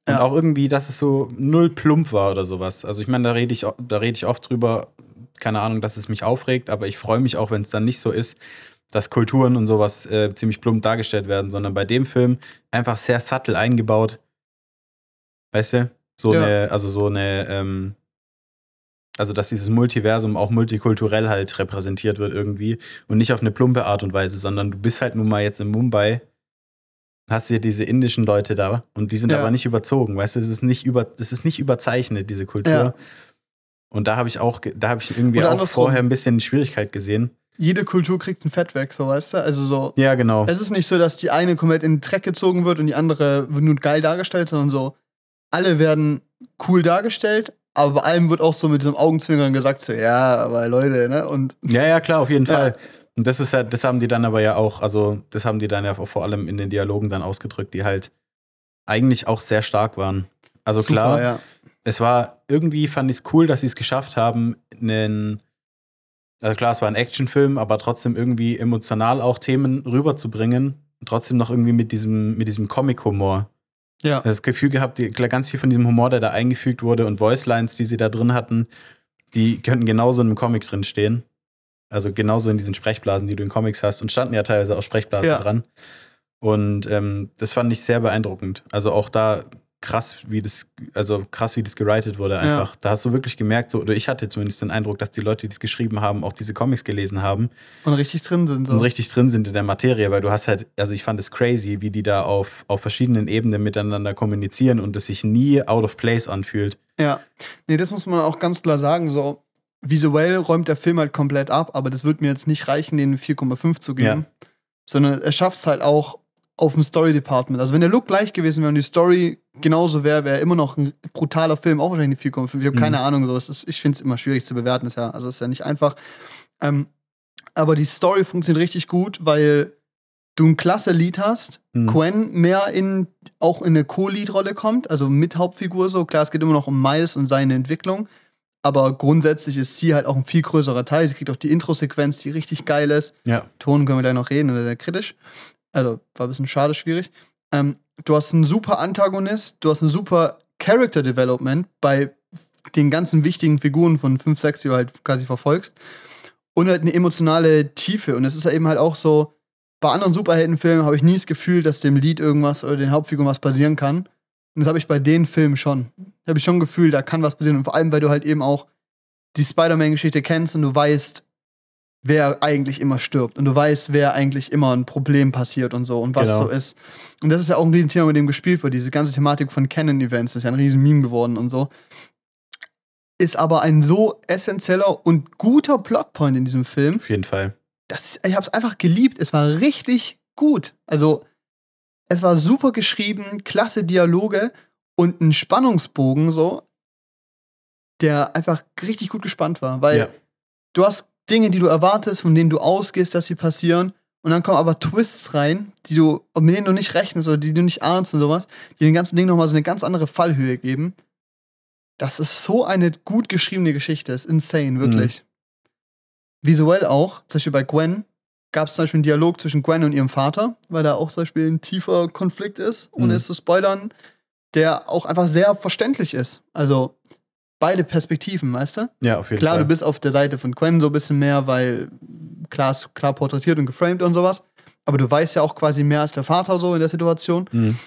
Und Ja. auch irgendwie, dass es so null plump war oder sowas. Also ich meine, da rede ich, da rede ich oft drüber, keine Ahnung, dass es mich aufregt, aber ich freue mich auch, wenn es dann nicht so ist, dass Kulturen und sowas äh, ziemlich plump dargestellt werden, sondern bei dem Film einfach sehr subtle eingebaut. Weißt du? So Ja. eine, also so eine, ähm, also dass dieses Multiversum auch multikulturell halt repräsentiert wird irgendwie und nicht auf eine plumpe Art und Weise, sondern du bist halt nun mal jetzt in Mumbai, hast hier diese indischen Leute da und die sind Ja. aber nicht überzogen, weißt du, es ist nicht über, es ist nicht überzeichnet, diese Kultur. Ja. Und da habe ich auch, da habe ich irgendwie Oder auch vorher ein bisschen Schwierigkeit gesehen. Jede Kultur kriegt ein Fett weg, so weißt du? Also so. Ja, genau. Es ist nicht so, dass die eine komplett in den Dreck gezogen wird und die andere wird nur geil dargestellt, sondern so, alle werden cool dargestellt, aber bei allem wird auch so mit diesem Augenzwinkern gesagt, so, ja, aber Leute, ne? Und Ja, ja, klar, auf jeden Ja. Fall. Und das ist halt, das haben die dann aber ja auch, also das haben die dann ja vor allem in den Dialogen dann ausgedrückt, die halt eigentlich auch sehr stark waren. Also super, klar, ja. es war irgendwie fand ich es cool, dass sie es geschafft haben, einen, also klar, es war ein Actionfilm, aber trotzdem irgendwie emotional auch Themen rüberzubringen, trotzdem noch irgendwie mit diesem, mit diesem Comic-Humor. Ja. Das Gefühl gehabt, die, klar, ganz viel von diesem Humor, der da eingefügt wurde und Voicelines, die sie da drin hatten, die könnten genauso in einem Comic drin stehen. Also genauso in diesen Sprechblasen, die du in Comics hast. Und standen ja teilweise auch Sprechblasen Ja. dran. Und ähm, das fand ich sehr beeindruckend. Also auch da krass, wie das, also krass, wie das geritet wurde einfach. Da hast du wirklich gemerkt, so, oder ich hatte zumindest den Eindruck, dass die Leute, die es geschrieben haben, auch diese Comics gelesen haben Und richtig drin sind. So. und richtig drin sind in der Materie, weil du hast halt, also ich fand es crazy, wie die da auf, auf verschiedenen Ebenen miteinander kommunizieren und es sich nie out of place anfühlt. Ja. Nee, das muss man auch ganz klar sagen. So, visuell räumt der Film halt komplett ab, aber das wird mir jetzt nicht reichen, den 4,5 zu geben. Sondern er schafft es halt auch auf dem Story-Department. Also wenn der Look gleich gewesen wäre und die Story genauso wäre, wäre er immer noch ein brutaler Film, auch wahrscheinlich eine 4,5. Ich habe Mhm. keine Ahnung, so. Ist, ich finde es immer schwierig zu bewerten, ist ja, also ist ja nicht einfach. Ähm, aber die Story funktioniert richtig gut, weil du ein klasse Lied hast, Mhm. Gwen mehr in auch in eine Co-Lead-Rolle kommt, also mit Hauptfigur so. Klar, es geht immer noch um Miles und seine Entwicklung, aber grundsätzlich ist sie halt auch ein viel größerer Teil. Sie kriegt auch die Intro-Sequenz, die richtig geil ist. Ja. Ton können wir gleich noch reden, oder sehr kritisch. Also war ein bisschen schade, schwierig. Ähm, du hast einen super Antagonist, du hast ein super Character Development bei den ganzen wichtigen Figuren von 5, 6, die du halt quasi verfolgst. Und halt eine emotionale Tiefe. Und es ist ja eben halt auch so, bei anderen Superheldenfilmen habe ich nie das Gefühl, dass dem Lied irgendwas oder den Hauptfiguren was passieren kann. Und das habe ich bei den Filmen schon. Da habe ich schon ein Gefühl, da kann was passieren. Und vor allem, weil du halt eben auch die Spider-Man-Geschichte kennst und du weißt, wer eigentlich immer stirbt. Und du weißt, wer eigentlich immer ein Problem passiert und so und was Genau. so ist. Und das ist ja auch ein Riesenthema, mit dem gespielt wird. Diese ganze Thematik von Canon-Events ist ja ein riesen Meme geworden und so. Ist aber ein so essentieller und guter Plotpoint in diesem Film. Auf jeden Fall. Das ist, ich habe es einfach geliebt. Es war richtig gut. Also, es war super geschrieben, klasse Dialoge und ein Spannungsbogen so, der einfach richtig gut gespannt war. Weil Ja. du hast Dinge, die du erwartest, von denen du ausgehst, dass sie passieren. Und dann kommen aber Twists rein, die du, mit denen du nicht rechnest oder die du nicht ahnst und sowas, die dem ganzen Ding nochmal so eine ganz andere Fallhöhe geben. Das ist so eine gut geschriebene Geschichte. ist insane, wirklich. Visuell auch, zum Beispiel bei Gwen, gab es zum Beispiel einen Dialog zwischen Gwen und ihrem Vater, weil da auch zum Beispiel ein tiefer Konflikt ist, ohne Mhm. es zu spoilern, der auch einfach sehr verständlich ist. Also beide Perspektiven, weißt du? Ja, auf jeden Klar, Fall. du bist auf der Seite von Gwen so ein bisschen mehr, weil klar ist klar porträtiert und geframed und sowas. Aber du weißt ja auch quasi mehr als der Vater so in der Situation. Mhm.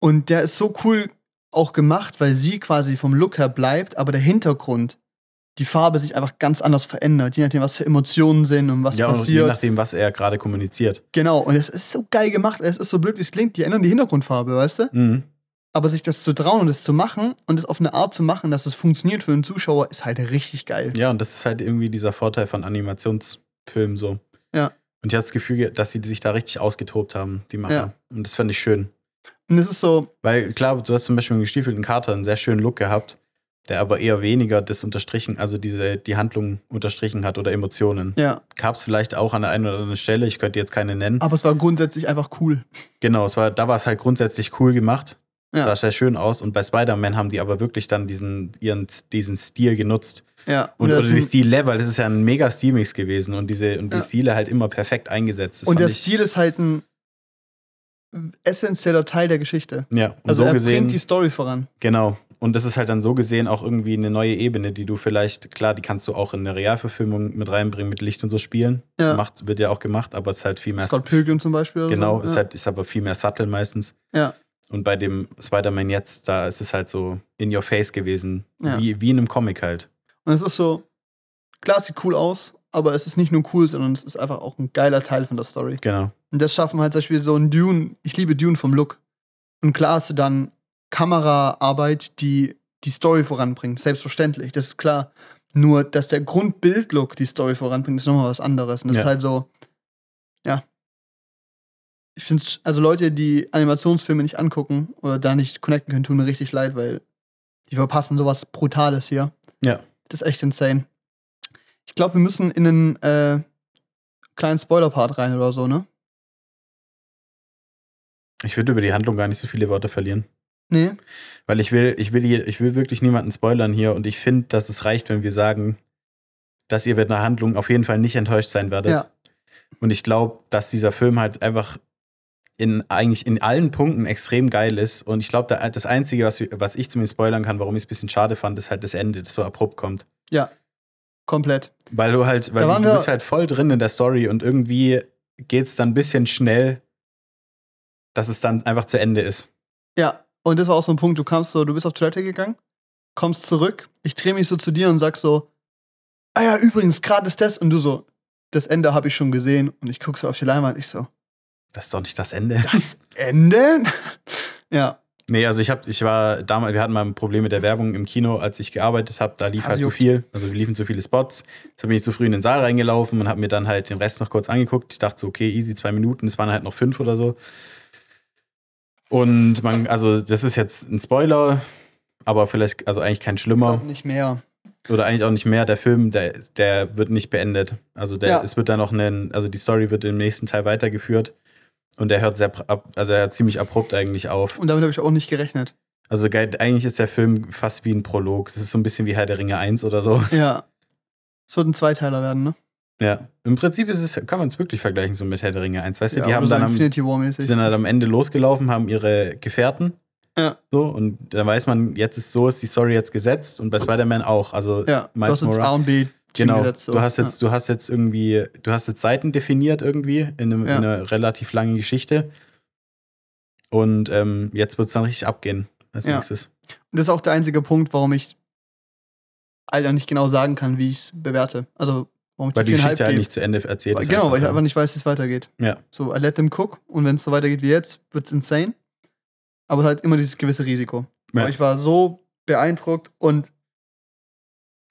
Und der ist so cool auch gemacht, weil sie quasi vom Look her bleibt, aber der Hintergrund, die Farbe sich einfach ganz anders verändert, je nachdem, was für Emotionen sind und was ja, und je passiert. nachdem, was er gerade kommuniziert. genau, und es ist so geil gemacht, es ist so blöd, wie es klingt, die ändern die Hintergrundfarbe, weißt du? Mhm. Aber sich das zu trauen und das zu machen und es auf eine Art zu machen, dass es funktioniert für einen Zuschauer, ist halt richtig geil. Ja, und das ist halt irgendwie dieser Vorteil von Animationsfilmen so. Ja. Und ich habe das Gefühl, dass sie sich da richtig ausgetobt haben, die Macher. Ja. Und das fand ich schön. Und es ist so, Weil klar, du hast zum Beispiel im gestiefelten Kater einen sehr schönen Look gehabt, der aber eher weniger das unterstrichen, also diese, die Handlung unterstrichen hat oder Emotionen. ja, Gab es vielleicht auch an der einen oder anderen Stelle, ich könnte jetzt keine nennen. aber es war grundsätzlich einfach cool. Genau, es war, da war es halt grundsätzlich cool gemacht. Ja. Sah sehr schön aus. Und bei Spider-Man haben die aber wirklich dann diesen, ihren, diesen Stil genutzt. Ja, Und, das oder die Stil-Level, das ist ja ein mega Stilmix gewesen und diese und die Ja. Stile halt immer perfekt eingesetzt. Das und der Stil ist halt ein essentieller Teil der Geschichte. ja, und Also so er gesehen, bringt die Story voran. genau. Und das ist halt dann so gesehen auch irgendwie eine neue Ebene, die du vielleicht, klar, die kannst du auch in eine Realverfilmung mit reinbringen, mit Licht und so spielen. Ja. Macht, wird ja auch gemacht, aber es ist halt viel mehr. Scott Pilgrim zum Beispiel. Oder Genau, so. ist ja. halt, ist aber viel mehr subtle meistens. Ja. Und bei dem Spider-Man jetzt, da ist es halt so in your face gewesen. Ja. Wie, wie in einem Comic halt. Und es ist so, klar, es sieht cool aus, aber es ist nicht nur cool, sondern es ist einfach auch ein geiler Teil von der Story. Genau. Und das schaffen halt zum Beispiel so ein Dune, ich liebe Dune vom Look. Und klar hast du dann Kameraarbeit, die die Story voranbringt, selbstverständlich, das ist klar. Nur, dass der Grundbildlook die Story voranbringt, ist nochmal was anderes. Und das Ja. ist halt so, ja. ich finde, also Leute, die Animationsfilme nicht angucken oder da nicht connecten können, tun mir richtig leid, weil die verpassen sowas Brutales hier. Ja. Das ist echt insane. Ich glaube, wir müssen in einen äh, kleinen Spoiler-Part rein oder so, ne? Ich würde über die Handlung gar nicht so viele Worte verlieren. Nee. Weil ich will, ich will, hier, ich will wirklich niemanden spoilern hier und ich finde, dass es reicht, wenn wir sagen, dass ihr mit einer Handlung auf jeden Fall nicht enttäuscht sein werdet. Ja. Und ich glaube, dass dieser Film halt einfach in eigentlich in allen Punkten extrem geil ist. Und ich glaube, das Einzige, was, was ich zumindest spoilern kann, warum ich es ein bisschen schade fand, ist halt das Ende, das so abrupt kommt. Ja. Komplett. Weil du halt, weil du, bist halt voll drin in der Story und irgendwie geht es dann ein bisschen schnell, dass es dann einfach zu Ende ist. Ja. Und das war auch so ein Punkt, du kamst so, du bist auf Toilette gegangen, kommst zurück, ich drehe mich so zu dir und sag so, ah ja, übrigens, gerade ist das. Und du so, das Ende habe ich schon gesehen. Und ich gucke so auf die Leinwand, ich so, Das ist doch nicht das Ende. das Ende? ja. Nee, also ich hab, ich war damals, wir hatten mal ein Problem mit der Werbung im Kino, als ich gearbeitet habe. Da lief Ah, halt zu viel. Also liefen zu viele Spots. Deshalb bin ich zu früh in den Saal reingelaufen und habe mir dann halt den Rest noch kurz angeguckt. Ich dachte so, okay, easy, zwei Minuten. Es waren halt noch fünf oder so. Und man, also das ist jetzt ein Spoiler, aber vielleicht, also eigentlich kein Ich schlimmer. glaub nicht mehr. Oder eigentlich auch nicht mehr. Der Film, der, der wird nicht beendet. Also der, Ja. es wird dann noch einen, also die Story wird im nächsten Teil weitergeführt. Und der hört sehr, ab, also er hört ziemlich abrupt eigentlich auf. Und damit habe ich auch nicht gerechnet. Also eigentlich ist der Film fast wie ein Prolog. Das ist so ein bisschen wie Herr der Ringe 1 oder so. Ja. Es wird ein Zweiteiler werden, ne? Ja. Im Prinzip ist es, kann man es wirklich vergleichen so mit Herr der Ringe 1. Weißt du, ja, die haben so dann am, die sind halt am Ende losgelaufen, haben ihre Gefährten. Ja. So, und dann weiß man, jetzt ist so, ist die Story jetzt gesetzt und bei Spider-Man auch. Also Ja, du Miles hast jetzt A und B Genau, gesetzt. So. du hast jetzt, du hast jetzt irgendwie, du hast jetzt Seiten definiert irgendwie in, einem, Ja. in einer relativ langen Geschichte. Und ähm, jetzt wird es dann richtig abgehen als Ja. nächstes. Ja. Und das ist auch der einzige Punkt, warum ich Alter nicht genau sagen kann, wie ich es bewerte. Also, warum Weil die Geschichte halt nicht zu Ende erzählt Weil- ist. Genau, weil ich ja. einfach nicht weiß, wie es weitergeht. Ja. So, I let them cook und wenn es so weitergeht wie jetzt, wird es insane. Aber es hat immer dieses gewisse Risiko. Ja. Aber ich war so beeindruckt und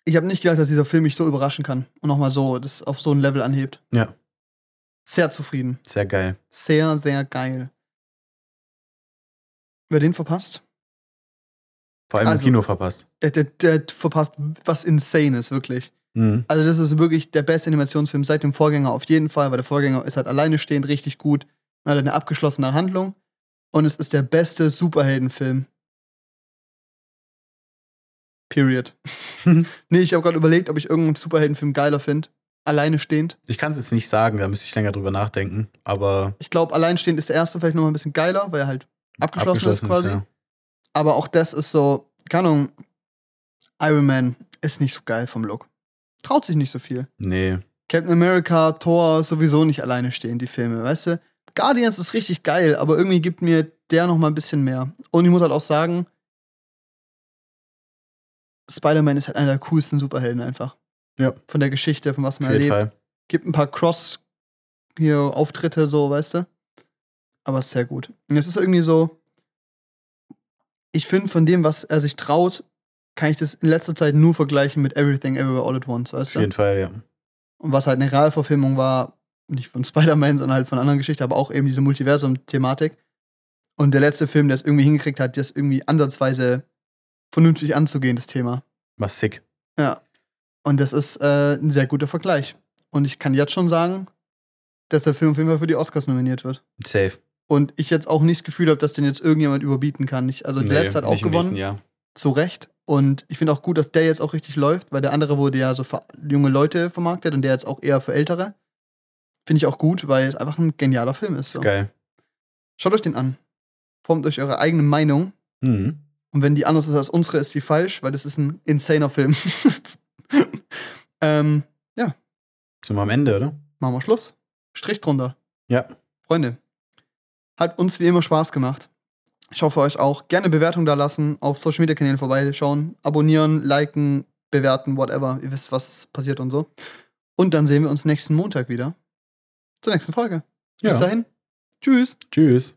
ich habe nicht gedacht, dass dieser Film mich so überraschen kann und nochmal so das auf so ein Level anhebt. Ja. Sehr zufrieden. Sehr geil. Sehr, sehr geil. Wer den verpasst? Vor allem Also- im Kino verpasst. Der, der, der verpasst was insane ist, wirklich. Mhm. Also, das ist wirklich der beste Animationsfilm seit dem Vorgänger auf jeden Fall, weil der Vorgänger ist halt alleine stehend richtig gut. Er hat eine abgeschlossene Handlung und es ist der beste Superheldenfilm. Period. nee, ich habe gerade überlegt, ob ich irgendeinen Superheldenfilm geiler finde. Alleine stehend. Ich kann es jetzt nicht sagen, da müsste ich länger drüber nachdenken. Aber Ich glaube, alleinstehend ist der erste vielleicht noch mal ein bisschen geiler, weil er halt abgeschlossen, ist quasi. ja. Aber auch das ist so, keine Ahnung, Iron Man ist nicht so geil vom Look. Traut sich nicht so viel. Nee. Captain America, Thor sowieso nicht alleine stehen, die Filme, weißt du? Guardians ist richtig geil, aber irgendwie gibt mir der noch mal ein bisschen mehr. Und ich muss halt auch sagen, Spider-Man ist halt einer der coolsten Superhelden einfach. Ja. Von der Geschichte, von was man jeden erlebt. Fall. Gibt ein paar Cross hier Auftritte so, weißt du? Aber ist sehr gut. Und es ist irgendwie so, ich finde von dem, was er sich traut, kann ich das in letzter Zeit nur vergleichen mit Everything Everywhere All at Once, weißt Auf du? jeden Fall, ja. Und was halt eine Realverfilmung war, nicht von Spider-Man, sondern halt von anderen Geschichten, aber auch eben diese Multiversum-Thematik. Und der letzte Film, der es irgendwie hingekriegt hat, das irgendwie ansatzweise vernünftig anzugehen, das Thema. War sick. Ja. Und das ist äh, ein sehr guter Vergleich. Und ich kann jetzt schon sagen, dass der Film auf jeden Fall für die Oscars nominiert wird. Safe. Und ich jetzt auch nicht das Gefühl habe, dass den jetzt irgendjemand überbieten kann. Ich, also der letzte hat auch gewonnen, nächsten Jahr. Zu Recht. Und ich finde auch gut, dass der jetzt auch richtig läuft, weil der andere wurde ja so für junge Leute vermarktet und der jetzt auch eher für Ältere. Finde ich auch gut, weil es einfach ein genialer Film ist. So. geil. Schaut euch den an. Formt euch eure eigene Meinung. Mhm. Und wenn die anders ist als unsere, ist die falsch, weil das ist ein insaner Film. ähm, Sind wir am Ende, oder? machen wir Schluss. Strich drunter. Ja. Freunde, hat uns wie immer Spaß gemacht. Ich hoffe euch auch. Gerne Bewertung da lassen, auf Social Media Kanälen vorbeischauen, abonnieren, liken, bewerten, whatever. Ihr wisst, was passiert und so. Und dann sehen wir uns nächsten Montag wieder. Zur nächsten Folge. Bis Ja. dahin. Tschüss. Tschüss.